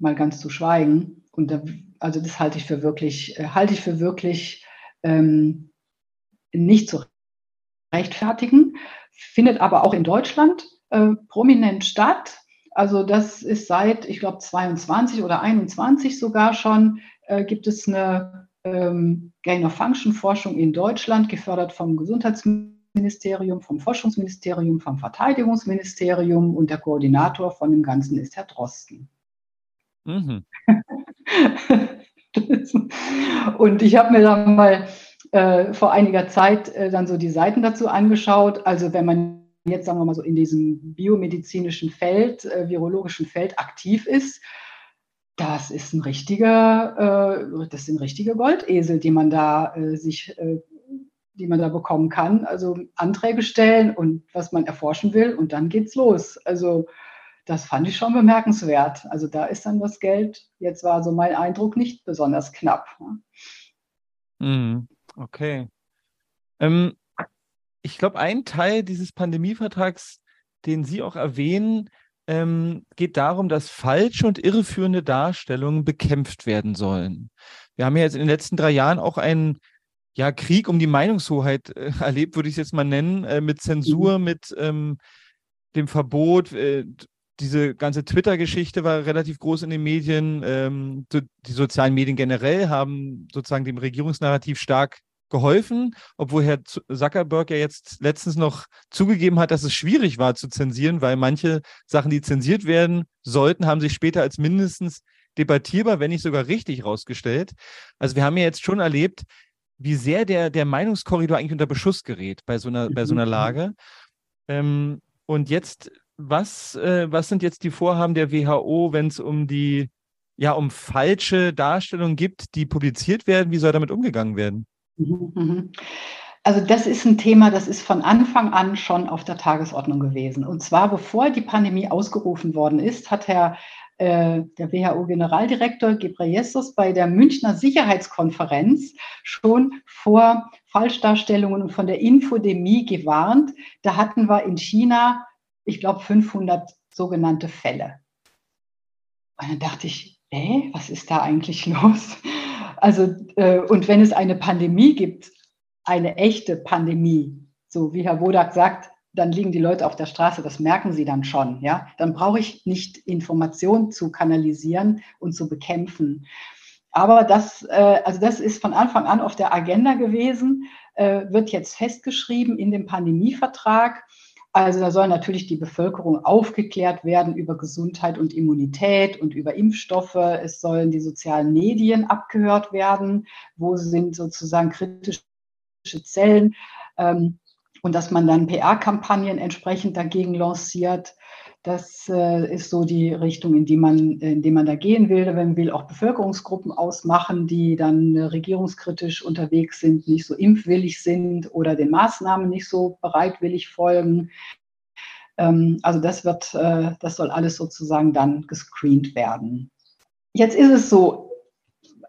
mal ganz zu schweigen. Und da, also das halte ich für wirklich, äh, halte ich für wirklich ähm, nicht zu rechtfertigen findet aber auch in Deutschland äh, prominent statt. Also das ist seit, ich glaube, 22 oder 21 sogar schon, äh, gibt es eine ähm, Gain-of-Function-Forschung in Deutschland, gefördert vom Gesundheitsministerium, vom Forschungsministerium, vom Verteidigungsministerium und der Koordinator von dem Ganzen ist Herr Drosten. Mhm. und ich habe mir da mal äh, vor einiger Zeit äh, dann so die Seiten dazu angeschaut. Also wenn man jetzt, sagen wir mal so, in diesem biomedizinischen Feld, äh, virologischen Feld aktiv ist, das ist ein richtiger, äh, das sind richtige Goldesel, die man da äh, sich, äh, die man da bekommen kann. Also Anträge stellen und was man erforschen will und dann geht's los. Also das fand ich schon bemerkenswert. Also da ist dann das Geld, jetzt war so mein Eindruck, nicht besonders knapp. Mhm. Okay. Ähm, ich glaube, ein Teil dieses Pandemievertrags, den Sie auch erwähnen, ähm, geht darum, dass falsche und irreführende Darstellungen bekämpft werden sollen. Wir haben ja jetzt in den letzten drei Jahren auch einen ja, Krieg um die Meinungshoheit äh, erlebt, würde ich es jetzt mal nennen, äh, mit Zensur, mhm. mit ähm, dem Verbot. Äh, diese ganze Twitter-Geschichte war relativ groß in den Medien. Ähm, die sozialen Medien generell haben sozusagen dem Regierungsnarrativ stark geholfen, obwohl Herr Zuckerberg ja jetzt letztens noch zugegeben hat, dass es schwierig war zu zensieren, weil manche Sachen, die zensiert werden sollten, haben sich später als mindestens debattierbar, wenn nicht sogar richtig herausgestellt. Also wir haben ja jetzt schon erlebt, wie sehr der, der Meinungskorridor eigentlich unter Beschuss gerät bei so einer, bei so einer mhm. Lage. Ähm, und jetzt, was, äh, was sind jetzt die Vorhaben der WHO, wenn es um die, ja, um falsche Darstellungen gibt, die publiziert werden? Wie soll damit umgegangen werden? Mhm, mhm. Also das ist ein Thema, das ist von Anfang an schon auf der Tagesordnung gewesen. Und zwar bevor die Pandemie ausgerufen worden ist, hat Herr äh, der WHO-Generaldirektor Ghebreyesus bei der Münchner Sicherheitskonferenz schon vor Falschdarstellungen und von der Infodemie gewarnt. Da hatten wir in China, ich glaube, 500 sogenannte Fälle. Und dann dachte ich, äh, was ist da eigentlich los? Also, äh, und wenn es eine Pandemie gibt, eine echte Pandemie, so wie Herr Wodak sagt, dann liegen die Leute auf der Straße, das merken sie dann schon, ja. Dann brauche ich nicht Informationen zu kanalisieren und zu bekämpfen. Aber das, äh, also das ist von Anfang an auf der Agenda gewesen, äh, wird jetzt festgeschrieben in dem Pandemievertrag. Also da soll natürlich die Bevölkerung aufgeklärt werden über Gesundheit und Immunität und über Impfstoffe. Es sollen die sozialen Medien abgehört werden. Wo sind sozusagen kritische Zellen? Ähm, und dass man dann PR-Kampagnen entsprechend dagegen lanciert. Das äh, ist so die Richtung, in die, man, in die man da gehen will. Man will auch Bevölkerungsgruppen ausmachen, die dann äh, regierungskritisch unterwegs sind, nicht so impfwillig sind oder den Maßnahmen nicht so bereitwillig folgen. Ähm, also das wird, äh, das soll alles sozusagen dann gescreent werden. Jetzt ist es so,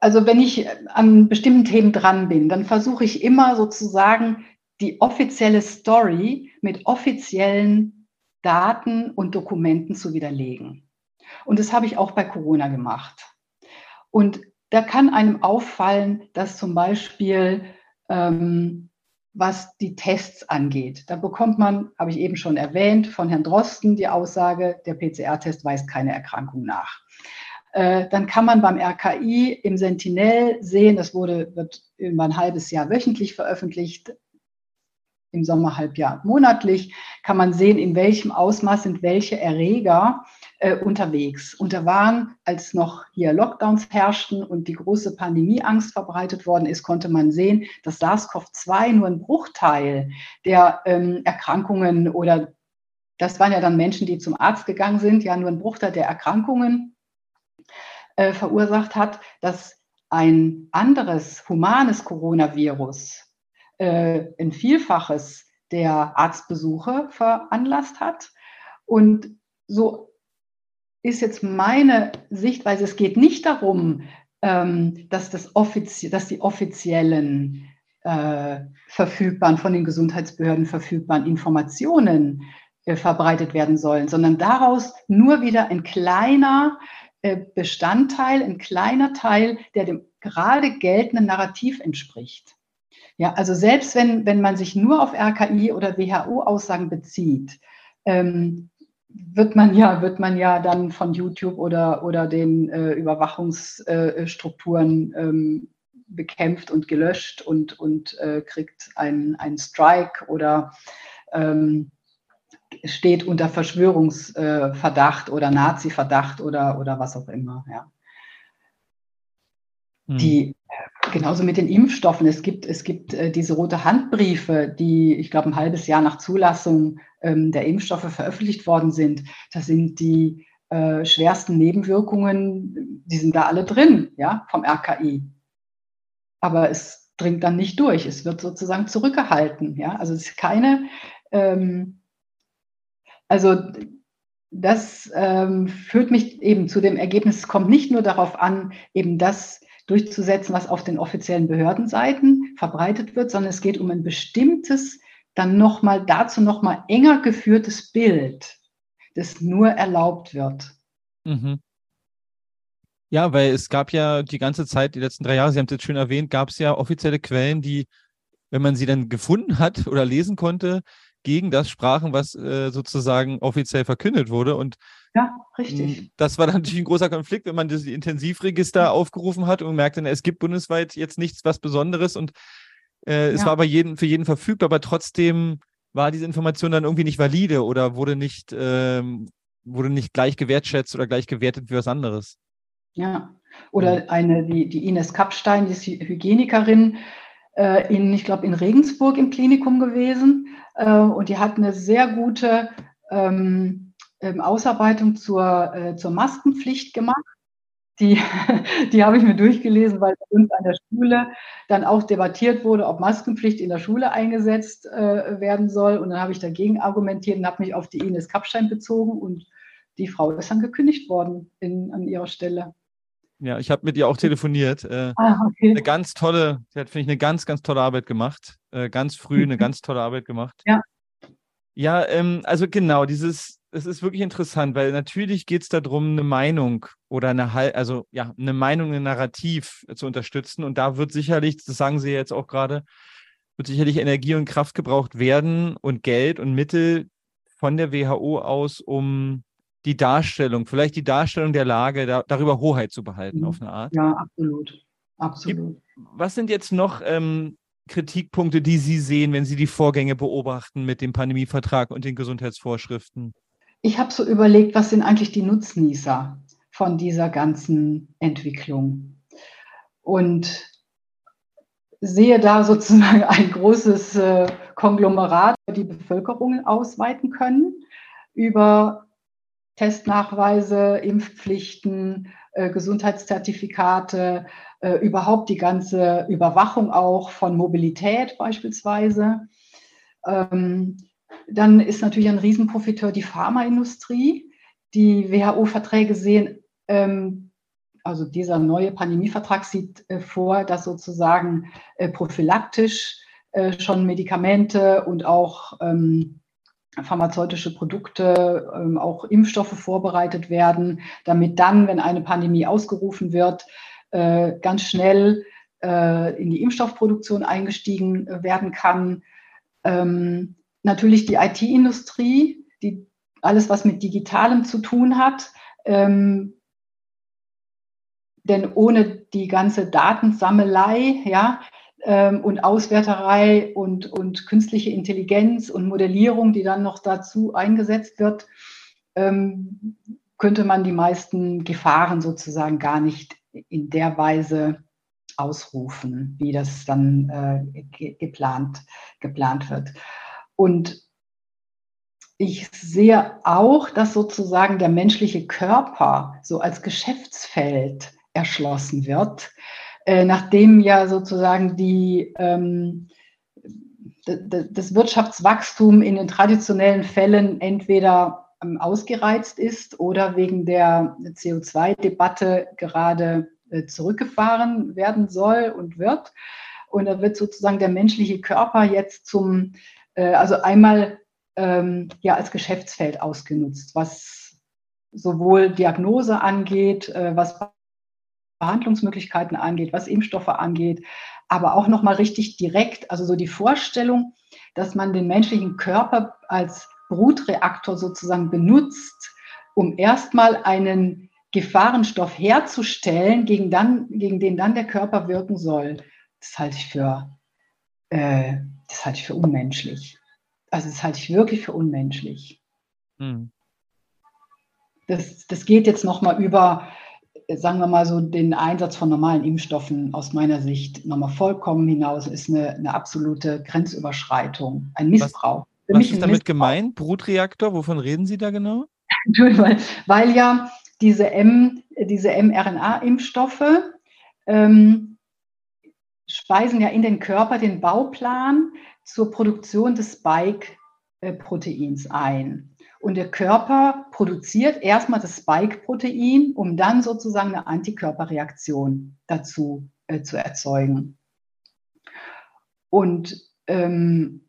also wenn ich an bestimmten Themen dran bin, dann versuche ich immer sozusagen die offizielle Story mit offiziellen Daten und Dokumenten zu widerlegen. Und das habe ich auch bei Corona gemacht. Und da kann einem auffallen, dass zum Beispiel, ähm, was die Tests angeht, da bekommt man, habe ich eben schon erwähnt, von Herrn Drosten die Aussage, der PCR-Test weist keine Erkrankung nach. Äh, dann kann man beim RKI im Sentinel sehen, das wurde, wird über ein halbes Jahr wöchentlich veröffentlicht, im Sommerhalbjahr monatlich, kann man sehen, in welchem Ausmaß sind welche Erreger äh, unterwegs. Und da waren, als noch hier Lockdowns herrschten und die große Pandemieangst verbreitet worden ist, konnte man sehen, dass SARS-CoV-2 nur ein Bruchteil der ähm, Erkrankungen oder das waren ja dann Menschen, die zum Arzt gegangen sind, ja nur ein Bruchteil der Erkrankungen äh, verursacht hat, dass ein anderes humanes Coronavirus äh, ein Vielfaches der Arztbesuche veranlasst hat. Und so ist jetzt meine Sichtweise, es geht nicht darum, ähm, dass, das dass die offiziellen äh, verfügbaren, von den Gesundheitsbehörden verfügbaren Informationen äh, verbreitet werden sollen, sondern daraus nur wieder ein kleiner äh, Bestandteil, ein kleiner Teil, der dem gerade geltenden Narrativ entspricht. Ja, also selbst wenn, wenn man sich nur auf RKI oder WHO-Aussagen bezieht, ähm, wird man ja, wird man ja dann von YouTube oder, oder den äh, Überwachungsstrukturen ähm, bekämpft und gelöscht und, und äh, kriegt einen, einen Strike oder ähm, steht unter Verschwörungsverdacht oder Nazi-Verdacht oder, oder was auch immer. Ja. Die Genauso mit den Impfstoffen. Es gibt, es gibt äh, diese rote Handbriefe, die, ich glaube, ein halbes Jahr nach Zulassung ähm, der Impfstoffe veröffentlicht worden sind. Da sind die äh, schwersten Nebenwirkungen, die sind da alle drin, ja, vom RKI. Aber es dringt dann nicht durch. Es wird sozusagen zurückgehalten, ja. Also es ist keine, ähm, also das ähm, führt mich eben zu dem Ergebnis, es kommt nicht nur darauf an, eben das durchzusetzen, was auf den offiziellen Behördenseiten verbreitet wird, sondern es geht um ein bestimmtes, dann nochmal dazu nochmal enger geführtes Bild, das nur erlaubt wird. Mhm. Ja, weil es gab ja die ganze Zeit, die letzten drei Jahre, Sie haben es jetzt schön erwähnt, gab es ja offizielle Quellen, die, wenn man sie dann gefunden hat oder lesen konnte, gegen das sprachen, was äh, sozusagen offiziell verkündet wurde. Und ja, richtig. Das war natürlich ein großer Konflikt, wenn man das Intensivregister aufgerufen hat und merkte, es gibt bundesweit jetzt nichts was Besonderes und äh, es ja. war aber jeden, für jeden verfügbar, aber trotzdem war diese Information dann irgendwie nicht valide oder wurde nicht, ähm, wurde nicht gleich gewertschätzt oder gleich gewertet wie was anderes. Ja, oder eine, die, die Ines Kapstein, die ist Hygienikerin äh, in, ich glaube, in Regensburg im Klinikum gewesen äh, und die hat eine sehr gute ähm, ähm, Ausarbeitung zur, äh, zur Maskenpflicht gemacht. Die, die habe ich mir durchgelesen, weil bei uns an der Schule dann auch debattiert wurde, ob Maskenpflicht in der Schule eingesetzt äh, werden soll. Und dann habe ich dagegen argumentiert und habe mich auf die Ines Kapstein bezogen und die Frau ist dann gekündigt worden in, an ihrer Stelle. Ja, ich habe mit ihr auch telefoniert. Äh, ah, okay. Eine ganz tolle, sie hat, finde ich, eine ganz, ganz tolle Arbeit gemacht. Äh, ganz früh eine mhm. ganz tolle Arbeit gemacht. Ja. Ja, ähm, also genau, dieses, es ist wirklich interessant, weil natürlich geht es darum, eine Meinung oder eine also ja, eine Meinung, ein Narrativ zu unterstützen. Und da wird sicherlich, das sagen Sie jetzt auch gerade, wird sicherlich Energie und Kraft gebraucht werden und Geld und Mittel von der WHO aus, um die Darstellung, vielleicht die Darstellung der Lage, da, darüber Hoheit zu behalten mhm. auf eine Art. Ja, absolut. Absolut. Was sind jetzt noch ähm, Kritikpunkte, die Sie sehen, wenn Sie die Vorgänge beobachten mit dem Pandemievertrag und den Gesundheitsvorschriften? Ich habe so überlegt, was sind eigentlich die Nutznießer von dieser ganzen Entwicklung? Und sehe da sozusagen ein großes äh, Konglomerat, die Bevölkerung ausweiten können über Testnachweise, Impfpflichten, äh, Gesundheitszertifikate, äh, überhaupt die ganze Überwachung auch von Mobilität beispielsweise. Ähm, dann ist natürlich ein Riesenprofiteur die Pharmaindustrie. Die WHO-Verträge sehen, ähm, also dieser neue Pandemievertrag sieht äh, vor, dass sozusagen prophylaktisch schon Medikamente und auch ähm, pharmazeutische Produkte, ähm, auch Impfstoffe vorbereitet werden, damit dann, wenn eine Pandemie ausgerufen wird, äh, ganz schnell äh, in die Impfstoffproduktion eingestiegen werden kann. Ähm, natürlich die IT-Industrie, die alles, was mit Digitalem zu tun hat. Ähm, denn ohne die ganze Datensammelei, ja, und Auswerterei und, und künstliche Intelligenz und Modellierung, die dann noch dazu eingesetzt wird, ähm, könnte man die meisten Gefahren sozusagen gar nicht in der Weise ausrufen, wie das dann äh, ge geplant, geplant wird. Und ich sehe auch, dass sozusagen der menschliche Körper so als Geschäftsfeld erschlossen wird äh, nachdem ja sozusagen die, ähm, das Wirtschaftswachstum in den traditionellen Fällen entweder ähm, ausgereizt ist oder wegen der CO2-Debatte gerade äh, zurückgefahren werden soll und wird. Und da wird sozusagen der menschliche Körper jetzt zum, äh, also einmal ähm, ja als Geschäftsfeld ausgenutzt, was sowohl Diagnose angeht, äh, was Behandlungsmöglichkeiten angeht, was Impfstoffe angeht, aber auch nochmal richtig direkt, also so die Vorstellung, dass man den menschlichen Körper als Brutreaktor sozusagen benutzt, um erstmal einen Gefahrenstoff herzustellen, gegen, dann, gegen den dann der Körper wirken soll. Das halte ich für, äh, das halte ich für unmenschlich. Also das halte ich wirklich für unmenschlich. Hm. Das, das geht jetzt nochmal über sagen wir mal so, den Einsatz von normalen Impfstoffen aus meiner Sicht nochmal vollkommen hinaus ist eine, eine absolute Grenzüberschreitung, ein Missbrauch. Was, was ist damit Missbrauch. gemeint? Brutreaktor, wovon reden Sie da genau? weil, weil ja diese, M, diese mRNA-Impfstoffe ähm, speisen ja in den Körper den Bauplan zur Produktion des Spike-Proteins ein. Und der Körper produziert erstmal das Spike-Protein, um dann sozusagen eine Antikörperreaktion dazu äh, zu erzeugen. Und ähm,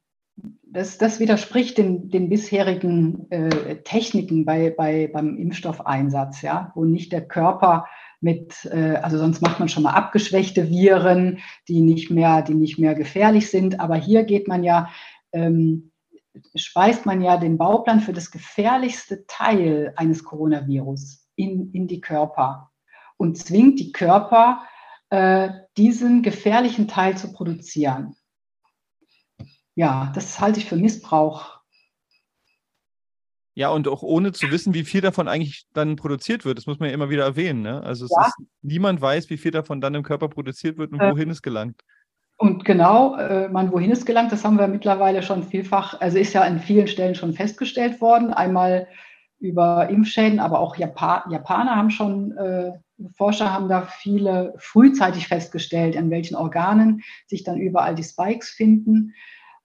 das, das, widerspricht den, den bisherigen äh, Techniken bei, bei, beim Impfstoffeinsatz, ja, wo nicht der Körper mit, äh, also sonst macht man schon mal abgeschwächte Viren, die nicht mehr, die nicht mehr gefährlich sind. Aber hier geht man ja ähm, speist man ja den Bauplan für das gefährlichste Teil eines Coronavirus in, in die Körper und zwingt die Körper, äh, diesen gefährlichen Teil zu produzieren. Ja, das halte ich für Missbrauch. Ja, und auch ohne zu wissen, wie viel davon eigentlich dann produziert wird. Das muss man ja immer wieder erwähnen. Ne? Also ja. ist, niemand weiß, wie viel davon dann im Körper produziert wird und äh, wohin es gelangt. Und genau, äh, man, wohin es gelangt, das haben wir mittlerweile schon vielfach, also ist ja an vielen Stellen schon festgestellt worden. Einmal über Impfschäden, aber auch Japan, Japaner haben schon, äh, Forscher haben da viele frühzeitig festgestellt, an welchen Organen sich dann überall die Spikes finden.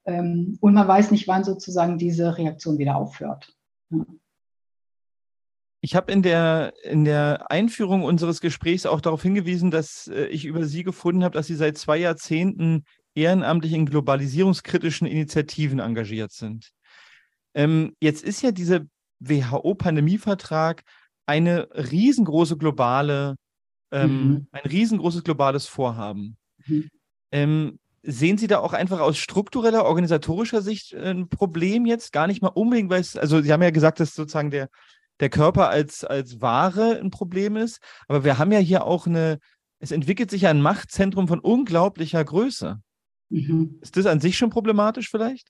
Ähm, und man weiß nicht, wann sozusagen diese Reaktion wieder aufhört. Ja. Ich habe in der, in der Einführung unseres Gesprächs auch darauf hingewiesen, dass äh, ich über Sie gefunden habe, dass Sie seit zwei Jahrzehnten ehrenamtlich in globalisierungskritischen Initiativen engagiert sind. Ähm, jetzt ist ja dieser WHO-Pandemievertrag eine riesengroße globale, ähm, mhm. ein riesengroßes globales Vorhaben. Mhm. Ähm, sehen Sie da auch einfach aus struktureller, organisatorischer Sicht ein Problem jetzt? Gar nicht mal unbedingt, weil es, also Sie haben ja gesagt, dass sozusagen der, der Körper als, als Ware ein Problem ist, aber wir haben ja hier auch eine, es entwickelt sich ja ein Machtzentrum von unglaublicher Größe. Mhm. Ist das an sich schon problematisch vielleicht?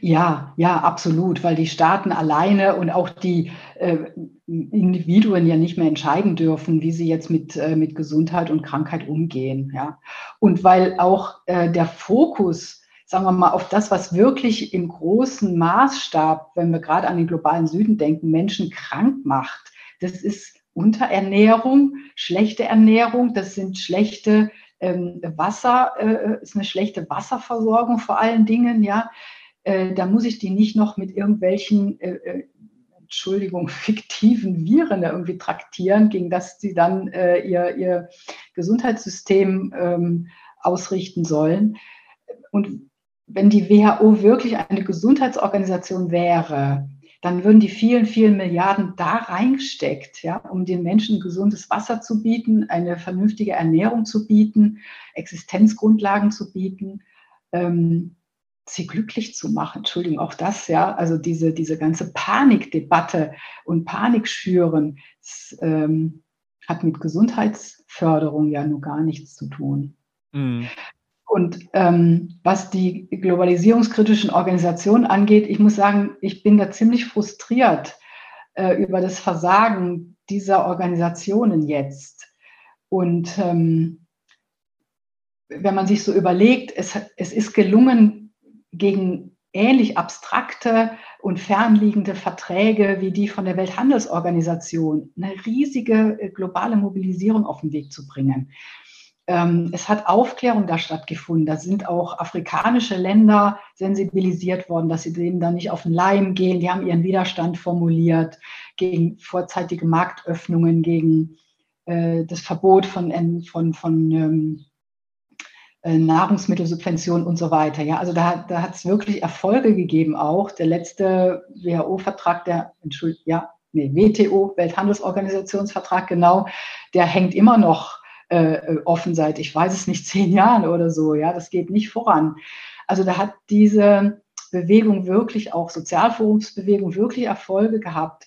Ja, ja, absolut, weil die Staaten alleine und auch die äh, Individuen ja nicht mehr entscheiden dürfen, wie sie jetzt mit, äh, mit Gesundheit und Krankheit umgehen. Ja. Und weil auch äh, der Fokus, sagen wir mal, auf das, was wirklich im großen Maßstab, wenn wir gerade an den globalen Süden denken, Menschen krank macht, das ist Unterernährung, schlechte Ernährung, das sind schlechte ähm, Wasser, äh, ist eine schlechte Wasserversorgung vor allen Dingen, ja äh, da muss ich die nicht noch mit irgendwelchen, äh, äh Entschuldigung, fiktiven Viren irgendwie traktieren, gegen das sie dann äh, ihr, ihr Gesundheitssystem ähm, ausrichten sollen. Und wenn die WHO wirklich eine Gesundheitsorganisation wäre, dann würden die vielen, vielen Milliarden da reingesteckt, ja, um den Menschen gesundes Wasser zu bieten, eine vernünftige Ernährung zu bieten, Existenzgrundlagen zu bieten. Ähm, sie glücklich zu machen. Entschuldigung, auch das, ja, also diese, diese ganze Panikdebatte und Panikschüren das, ähm, hat mit Gesundheitsförderung ja nur gar nichts zu tun. Mhm. Und ähm, was die globalisierungskritischen Organisationen angeht, ich muss sagen, ich bin da ziemlich frustriert äh, über das Versagen dieser Organisationen jetzt. Und ähm, wenn man sich so überlegt, es, es ist gelungen, gegen ähnlich abstrakte und fernliegende Verträge wie die von der Welthandelsorganisation eine riesige äh, globale Mobilisierung auf den Weg zu bringen. Ähm, es hat Aufklärung da stattgefunden. Da sind auch afrikanische Länder sensibilisiert worden, dass sie dem dann nicht auf den Leim gehen. Die haben ihren Widerstand formuliert gegen vorzeitige Marktöffnungen, gegen äh, das Verbot von, von, von ähm, äh, Nahrungsmittelsubventionen und so weiter. Ja, also da, da hat es wirklich Erfolge gegeben auch. Der letzte WHO-Vertrag, der, Entschuldigung, ja, nee, WTO, Welthandelsorganisationsvertrag, genau, der hängt immer noch äh, offen seit, ich weiß es nicht, zehn Jahren oder so. Ja, das geht nicht voran. Also da hat diese Bewegung wirklich auch Sozialforumsbewegung wirklich Erfolge gehabt.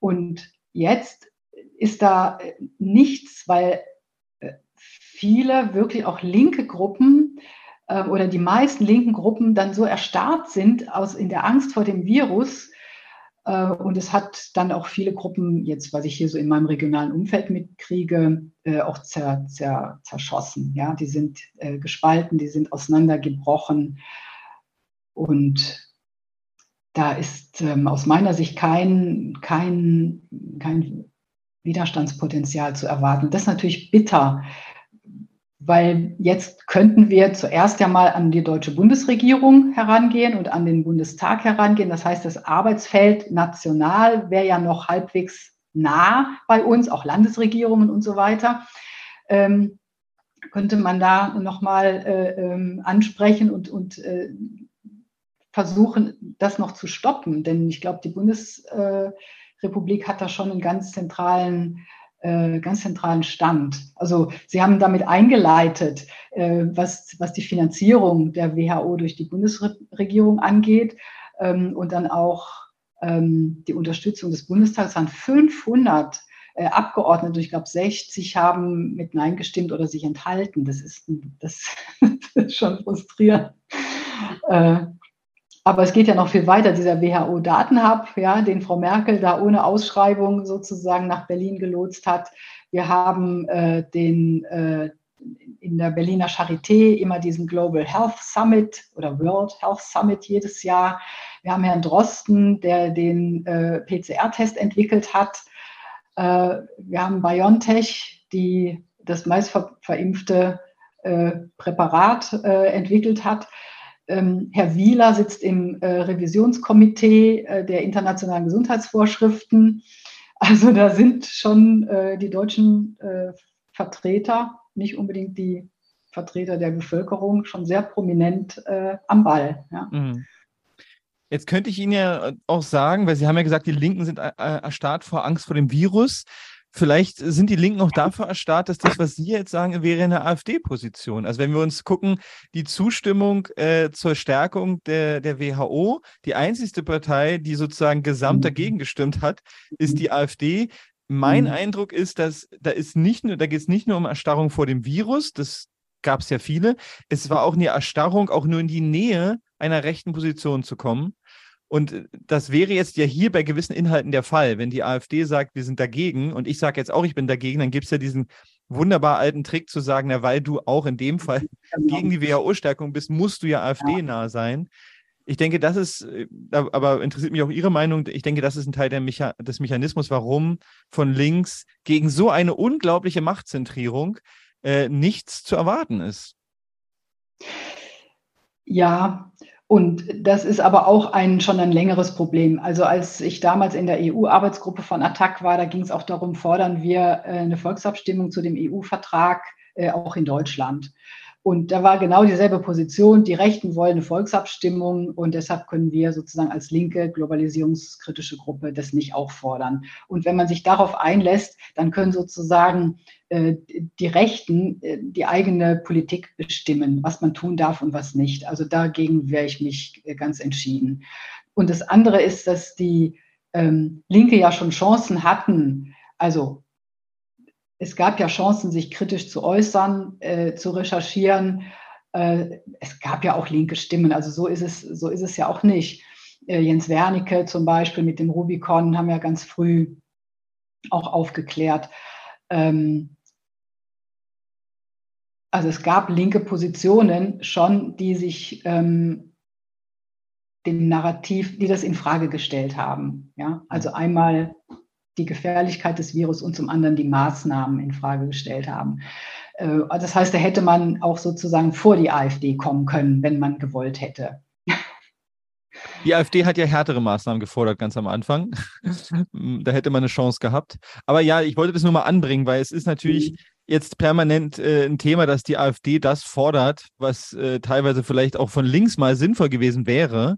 Und jetzt ist da nichts, weil viele wirklich auch linke Gruppen äh, oder die meisten linken Gruppen dann so erstarrt sind aus, in der Angst vor dem Virus. Äh, und es hat dann auch viele Gruppen, jetzt was ich hier so in meinem regionalen Umfeld mitkriege, äh, auch zer, zer, zerschossen. Ja? Die sind äh, gespalten, die sind auseinandergebrochen. Und da ist ähm, aus meiner Sicht kein, kein, kein Widerstandspotenzial zu erwarten. Das ist natürlich bitter, weil jetzt könnten wir zuerst ja mal an die deutsche Bundesregierung herangehen und an den Bundestag herangehen. Das heißt, das Arbeitsfeld national wäre ja noch halbwegs nah bei uns, auch Landesregierungen und so weiter. Ähm, könnte man da nochmal äh, ähm, ansprechen und, und äh, versuchen, das noch zu stoppen. Denn ich glaube, die Bundesrepublik hat da schon einen ganz zentralen äh, ganz zentralen Stand. Also Sie haben damit eingeleitet, äh, was, was die Finanzierung der WHO durch die Bundesregierung angeht ähm, und dann auch ähm, die Unterstützung des Bundestags. Es waren 500 äh, Abgeordnete, ich glaube 60 haben mit Nein gestimmt oder sich enthalten. Das ist, das, das ist schon frustrierend. Aber es geht ja noch viel weiter, dieser WHO-Datenhub, ja, den Frau Merkel da ohne Ausschreibung sozusagen nach Berlin gelotst hat. Wir haben äh, den, äh, in der Berliner Charité immer diesen Global Health Summit oder World Health Summit jedes Jahr. Wir haben Herrn Drosten, der den äh, PCR-Test entwickelt hat. Äh, wir haben BioNTech, die das meist verimpfte äh, Präparat äh, entwickelt hat Ähm, Herr Wieler sitzt im äh, Revisionskomitee äh, der internationalen Gesundheitsvorschriften. Also da sind schon äh, die deutschen äh, Vertreter, nicht unbedingt die Vertreter der Bevölkerung, schon sehr prominent äh, am Ball. Ja. Mhm. Jetzt könnte ich Ihnen ja auch sagen, weil Sie haben ja gesagt, die Linken sind äh, erstarrt vor Angst vor dem Virus. Vielleicht sind die Linken auch dafür erstarrt, dass das, was Sie jetzt sagen, wäre eine AfD-Position. Also wenn wir uns gucken, die Zustimmung äh, zur Stärkung der, der WHO, die einzigste Partei, die sozusagen gesamt mhm. dagegen gestimmt hat, ist die AfD. Mein mhm. Eindruck ist, dass da ist nicht nur, da geht es nicht nur um Erstarrung vor dem Virus, das gab es ja viele. Es war auch eine Erstarrung, auch nur in die Nähe einer rechten Position zu kommen. Und äh, das wäre jetzt ja hier bei gewissen Inhalten der Fall. Wenn die AfD sagt, wir sind dagegen und ich sage jetzt auch, ich bin dagegen, dann gibt es ja diesen wunderbar alten Trick zu sagen, na, weil du auch in dem Fall genau. gegen die WHO-Stärkung bist, musst du ja AfD-nah sein. Ich denke, das ist, äh, aber interessiert mich auch Ihre Meinung, ich denke, das ist ein Teil Mecha des Mechanismus, warum von links gegen so eine unglaubliche Machtzentrierung äh, nichts zu erwarten ist. Ja, und das ist aber auch ein, schon ein längeres Problem. Also als ich damals in der EU-Arbeitsgruppe von Attac war, da ging es auch darum, fordern wir äh, eine Volksabstimmung zu dem EU-Vertrag äh, auch in Deutschland. Und da war genau dieselbe Position. Die Rechten wollen eine Volksabstimmung und deshalb können wir sozusagen als linke globalisierungskritische Gruppe das nicht auch fordern. Und wenn man sich darauf einlässt, dann können sozusagen äh, die Rechten äh, die eigene Politik bestimmen, was man tun darf und was nicht. Also dagegen wäre ich mich äh, ganz entschieden. Und das andere ist, dass die ähm, Linke ja schon Chancen hatten, also es gab ja Chancen, sich kritisch zu äußern, äh, zu recherchieren. Äh, es gab ja auch linke Stimmen, also so ist es, so ist es ja auch nicht. Äh, Jens Wernicke zum Beispiel mit dem Rubicon haben ja ganz früh auch aufgeklärt. Ähm, also es gab linke Positionen schon, die sich ähm, dem Narrativ, die das in Frage gestellt haben. Ja, also einmal die Gefährlichkeit des Virus und zum anderen die Maßnahmen in Frage gestellt haben. Äh, das heißt, da hätte man auch sozusagen vor die AfD kommen können, wenn man gewollt hätte. Die AfD hat ja härtere Maßnahmen gefordert ganz am Anfang. da hätte man eine Chance gehabt. Aber ja, ich wollte das nur mal anbringen, weil es ist natürlich mhm. jetzt permanent äh, ein Thema, dass die AfD das fordert, was äh, teilweise vielleicht auch von links mal sinnvoll gewesen wäre.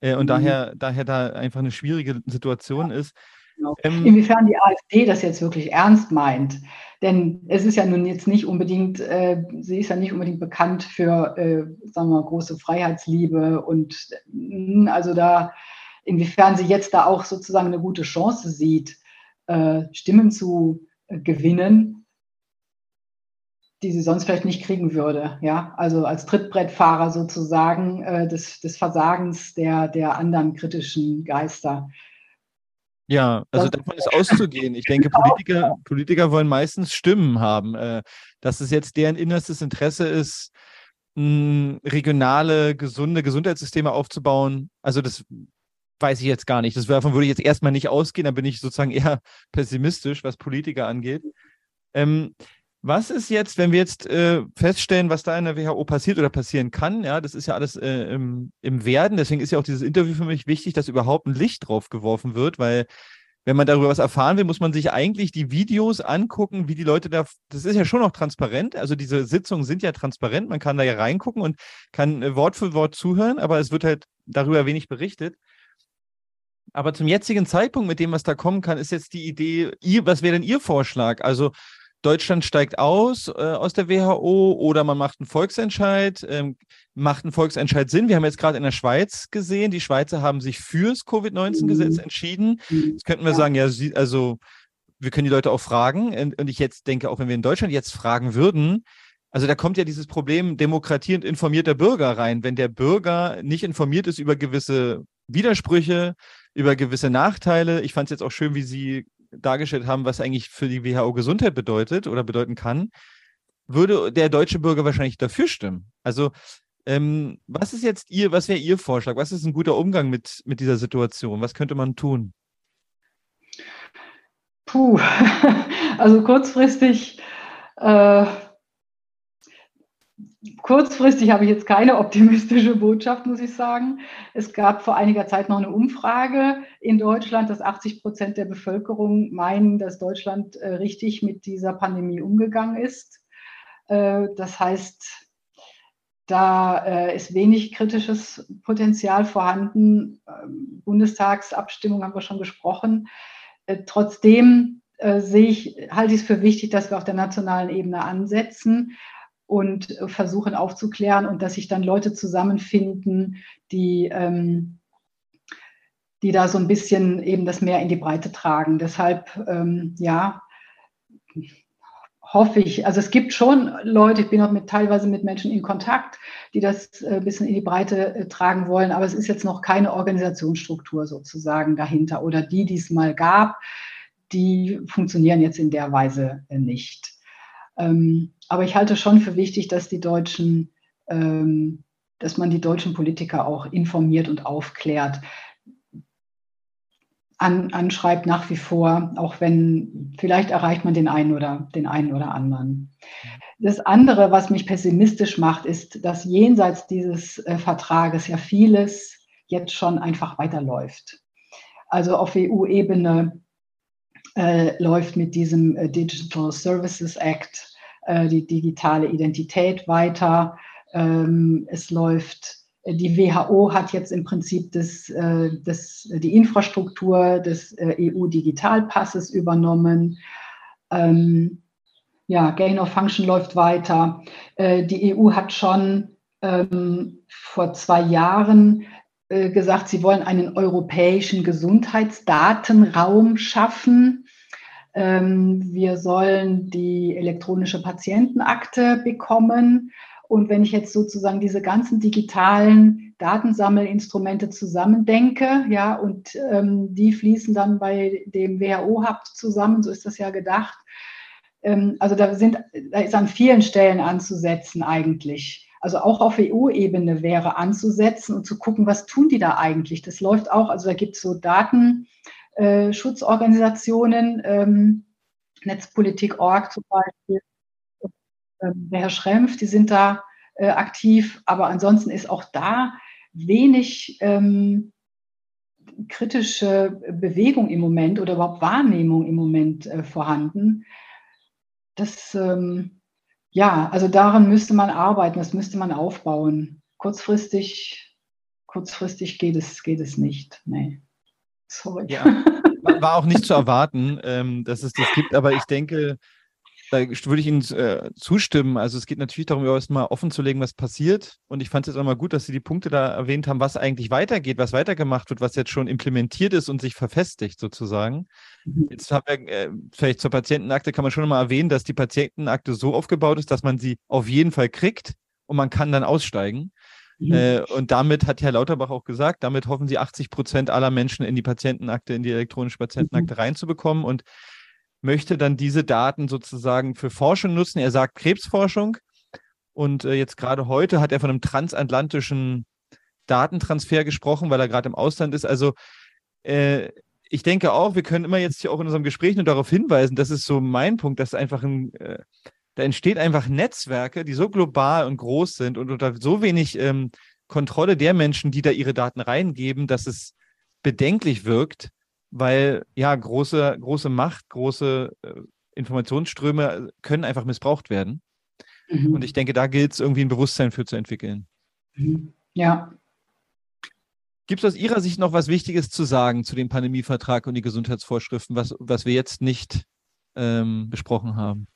Äh, und mhm. daher, daher da einfach eine schwierige Situation ja. ist. Genau. Ähm, Inwiefern die AfD das jetzt wirklich ernst meint. Denn es ist ja nun jetzt nicht unbedingt, äh, sie ist ja nicht unbedingt bekannt für, äh, sagen wir mal, große Freiheitsliebe und mh, also da, inwiefern sie jetzt da auch sozusagen eine gute Chance sieht, äh, Stimmen zu äh, gewinnen, die sie sonst vielleicht nicht kriegen würde. Ja, also als Trittbrettfahrer sozusagen äh, des, des Versagens der, der anderen kritischen Geister. Ja, also davon ist auszugehen. Ich denke, Politiker, Politiker wollen meistens Stimmen haben. Äh, dass es jetzt deren innerstes Interesse ist, regionale, gesunde Gesundheitssysteme aufzubauen. Also das weiß ich jetzt gar nicht. Das, davon würde ich jetzt erstmal nicht ausgehen. Da bin ich sozusagen eher pessimistisch, was Politiker angeht. Ähm, was ist jetzt, wenn wir jetzt äh, feststellen, was da in der WHO passiert oder passieren kann? Ja, das ist ja alles äh, im, im Werden. Deswegen ist ja auch dieses Interview für mich wichtig, dass überhaupt ein Licht drauf geworfen wird, weil wenn man darüber was erfahren will, muss man sich eigentlich die Videos angucken, wie die Leute da. Das ist ja schon noch transparent. Also diese Sitzungen sind ja transparent. Man kann da ja reingucken und kann äh, Wort für Wort zuhören, aber es wird halt darüber wenig berichtet. Aber zum jetzigen Zeitpunkt, mit dem, was da kommen kann, ist jetzt die Idee, ihr, was wäre denn Ihr Vorschlag? Also Deutschland steigt aus äh, aus der WHO oder man macht einen Volksentscheid. Ähm, macht ein Volksentscheid Sinn? Wir haben jetzt gerade in der Schweiz gesehen, die Schweizer haben sich fürs Covid-19-Gesetz mhm. entschieden. Jetzt könnten wir ja. sagen, ja, also wir können die Leute auch fragen. Und ich jetzt denke, auch wenn wir in Deutschland jetzt fragen würden, also da kommt ja dieses Problem Demokratie und informierter Bürger rein. Wenn der Bürger nicht informiert ist über gewisse Widersprüche, über gewisse Nachteile. Ich fand es jetzt auch schön, wie Sie dargestellt haben, was eigentlich für die WHO Gesundheit bedeutet oder bedeuten kann, würde der deutsche Bürger wahrscheinlich dafür stimmen. Also ähm, was ist jetzt Ihr, was wäre Ihr Vorschlag? Was ist ein guter Umgang mit, mit dieser Situation? Was könnte man tun? Puh, also kurzfristig, äh, kurzfristig habe ich jetzt keine optimistische Botschaft, muss ich sagen. Es gab vor einiger Zeit noch eine Umfrage in Deutschland, dass 80 Prozent der Bevölkerung meinen, dass Deutschland äh, richtig mit dieser Pandemie umgegangen ist. Äh, das heißt, da äh, ist wenig kritisches Potenzial vorhanden. Ähm, Bundestagsabstimmung haben wir schon gesprochen. Trotzdem sehe ich, halte ich es für wichtig, dass wir auf der nationalen Ebene ansetzen und versuchen aufzuklären und dass sich dann Leute zusammenfinden, die, ähm, die da so ein bisschen eben das mehr in die Breite tragen. Deshalb, ähm, ja, hoffe ich. Also es gibt schon Leute, ich bin auch mit, teilweise mit Menschen in Kontakt, die das ein äh, bisschen in die Breite äh, tragen wollen, aber es ist jetzt noch keine Organisationsstruktur sozusagen dahinter oder die, die es mal gab, die funktionieren jetzt in der Weise äh, nicht. Ähm, aber ich halte schon für wichtig, dass die Deutschen, ähm, dass man die deutschen Politiker auch informiert und aufklärt. An, anschreibt nach wie vor, auch wenn vielleicht erreicht man den einen oder den einen oder anderen. Das andere, was mich pessimistisch macht, ist, dass jenseits dieses äh, Vertrages ja vieles jetzt schon einfach weiterläuft. Also auf EU-Ebene äh, läuft mit diesem äh, Digital Services Act äh, die digitale Identität weiter. Ähm, es läuft, äh, die WHO hat jetzt im Prinzip das, äh, das, die Infrastruktur des EU-Digitalpasses übernommen. Ähm, ja, Gain of Function läuft weiter. die EU hat schon ähm, vor zwei Jahren gesagt, sie wollen einen europäischen Gesundheitsdatenraum schaffen. Ähm, wir sollen die elektronische Patientenakte bekommen. Und wenn ich jetzt sozusagen diese ganzen digitalen Datensammelinstrumente zusammendenke, ja, und ähm, die fließen dann bei dem WHO-Hub zusammen, so ist das ja gedacht. Ähm, also da sind, da ist an vielen Stellen anzusetzen eigentlich. Also auch auf EU-Ebene wäre anzusetzen und zu gucken, was tun die da eigentlich. Das läuft auch, also da gibt es so Daten, äh, Schutzorganisationen, ähm, Netzpolitik.org zum Beispiel, ähm, der Herr Schrempf, die sind da äh, aktiv, aber ansonsten ist auch da wenig ähm, kritische Bewegung im Moment oder überhaupt Wahrnehmung im Moment äh, vorhanden. Das, ähm, ja, also daran müsste man arbeiten, das müsste man aufbauen. Kurzfristig, kurzfristig geht es, geht es nicht. Nee. Sorry. Ja, war auch nicht zu erwarten, ähm, dass es das gibt, aber ich denke, da würde ich Ihnen äh, zustimmen. Also es geht natürlich darum, erstmal offen zu legen, was passiert. Und ich fand es jetzt auch mal gut, dass Sie die Punkte da erwähnt haben, was eigentlich weitergeht, was weitergemacht wird, was jetzt schon implementiert ist und sich verfestigt sozusagen. Mhm. Jetzt haben wir, äh, vielleicht zur Patientenakte kann man schon mal erwähnen, dass die Patientenakte so aufgebaut ist, dass man sie auf jeden Fall kriegt und man kann dann aussteigen. Mhm. Äh, und damit hat Herr Lauterbach auch gesagt, damit hoffen sie 80 Prozent aller Menschen in die Patientenakte, in die elektronische Patientenakte mhm. reinzubekommen und möchte dann diese Daten sozusagen für Forschung nutzen. Er sagt Krebsforschung. Und äh, jetzt gerade heute hat er von einem transatlantischen Datentransfer gesprochen, weil er gerade im Ausland ist. Also äh, ich denke auch, wir können immer jetzt hier auch in unserem Gespräch nur darauf hinweisen, das ist so mein Punkt, dass einfach ein, äh, da entsteht einfach Netzwerke, die so global und groß sind und unter so wenig ähm, Kontrolle der Menschen, die da ihre Daten reingeben, dass es bedenklich wirkt, weil ja große, große Macht, große äh, Informationsströme können einfach missbraucht werden. Mhm. Und ich denke, da gilt es irgendwie ein Bewusstsein für zu entwickeln. Mhm. Ja. Gibt es aus Ihrer Sicht noch was Wichtiges zu sagen zu dem Pandemievertrag und die Gesundheitsvorschriften, was, was wir jetzt nicht ähm, besprochen haben?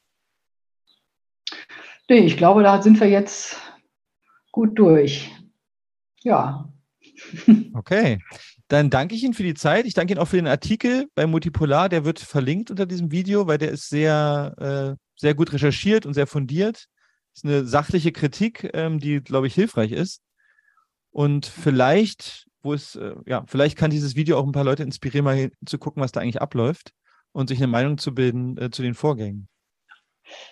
Nee, ich glaube, da sind wir jetzt gut durch. Ja. Okay. Dann danke ich Ihnen für die Zeit. Ich danke Ihnen auch für den Artikel bei Multipolar. Der wird verlinkt unter diesem Video, weil der ist sehr, äh, sehr gut recherchiert und sehr fundiert. Ist eine sachliche Kritik, ähm, die, glaube ich, hilfreich ist. Und vielleicht, wo es, äh, ja, vielleicht kann dieses Video auch ein paar Leute inspirieren, mal zu gucken, was da eigentlich abläuft und sich eine Meinung zu bilden äh, zu den Vorgängen.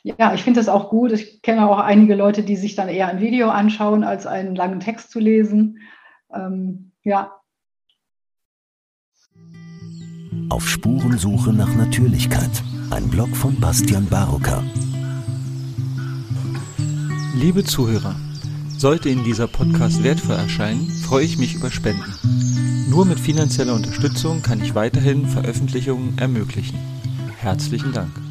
Ja, ich finde das auch gut. Ich kenne auch einige Leute, die sich dann eher ein Video anschauen, als einen langen Text zu lesen. Ähm, ja. Auf Spurensuche nach Natürlichkeit. Ein Blog von Bastian Barocker. Liebe Zuhörer, sollte Ihnen dieser Podcast wertvoll erscheinen, freue ich mich über Spenden. Nur mit finanzieller Unterstützung kann ich weiterhin Veröffentlichungen ermöglichen. Herzlichen Dank.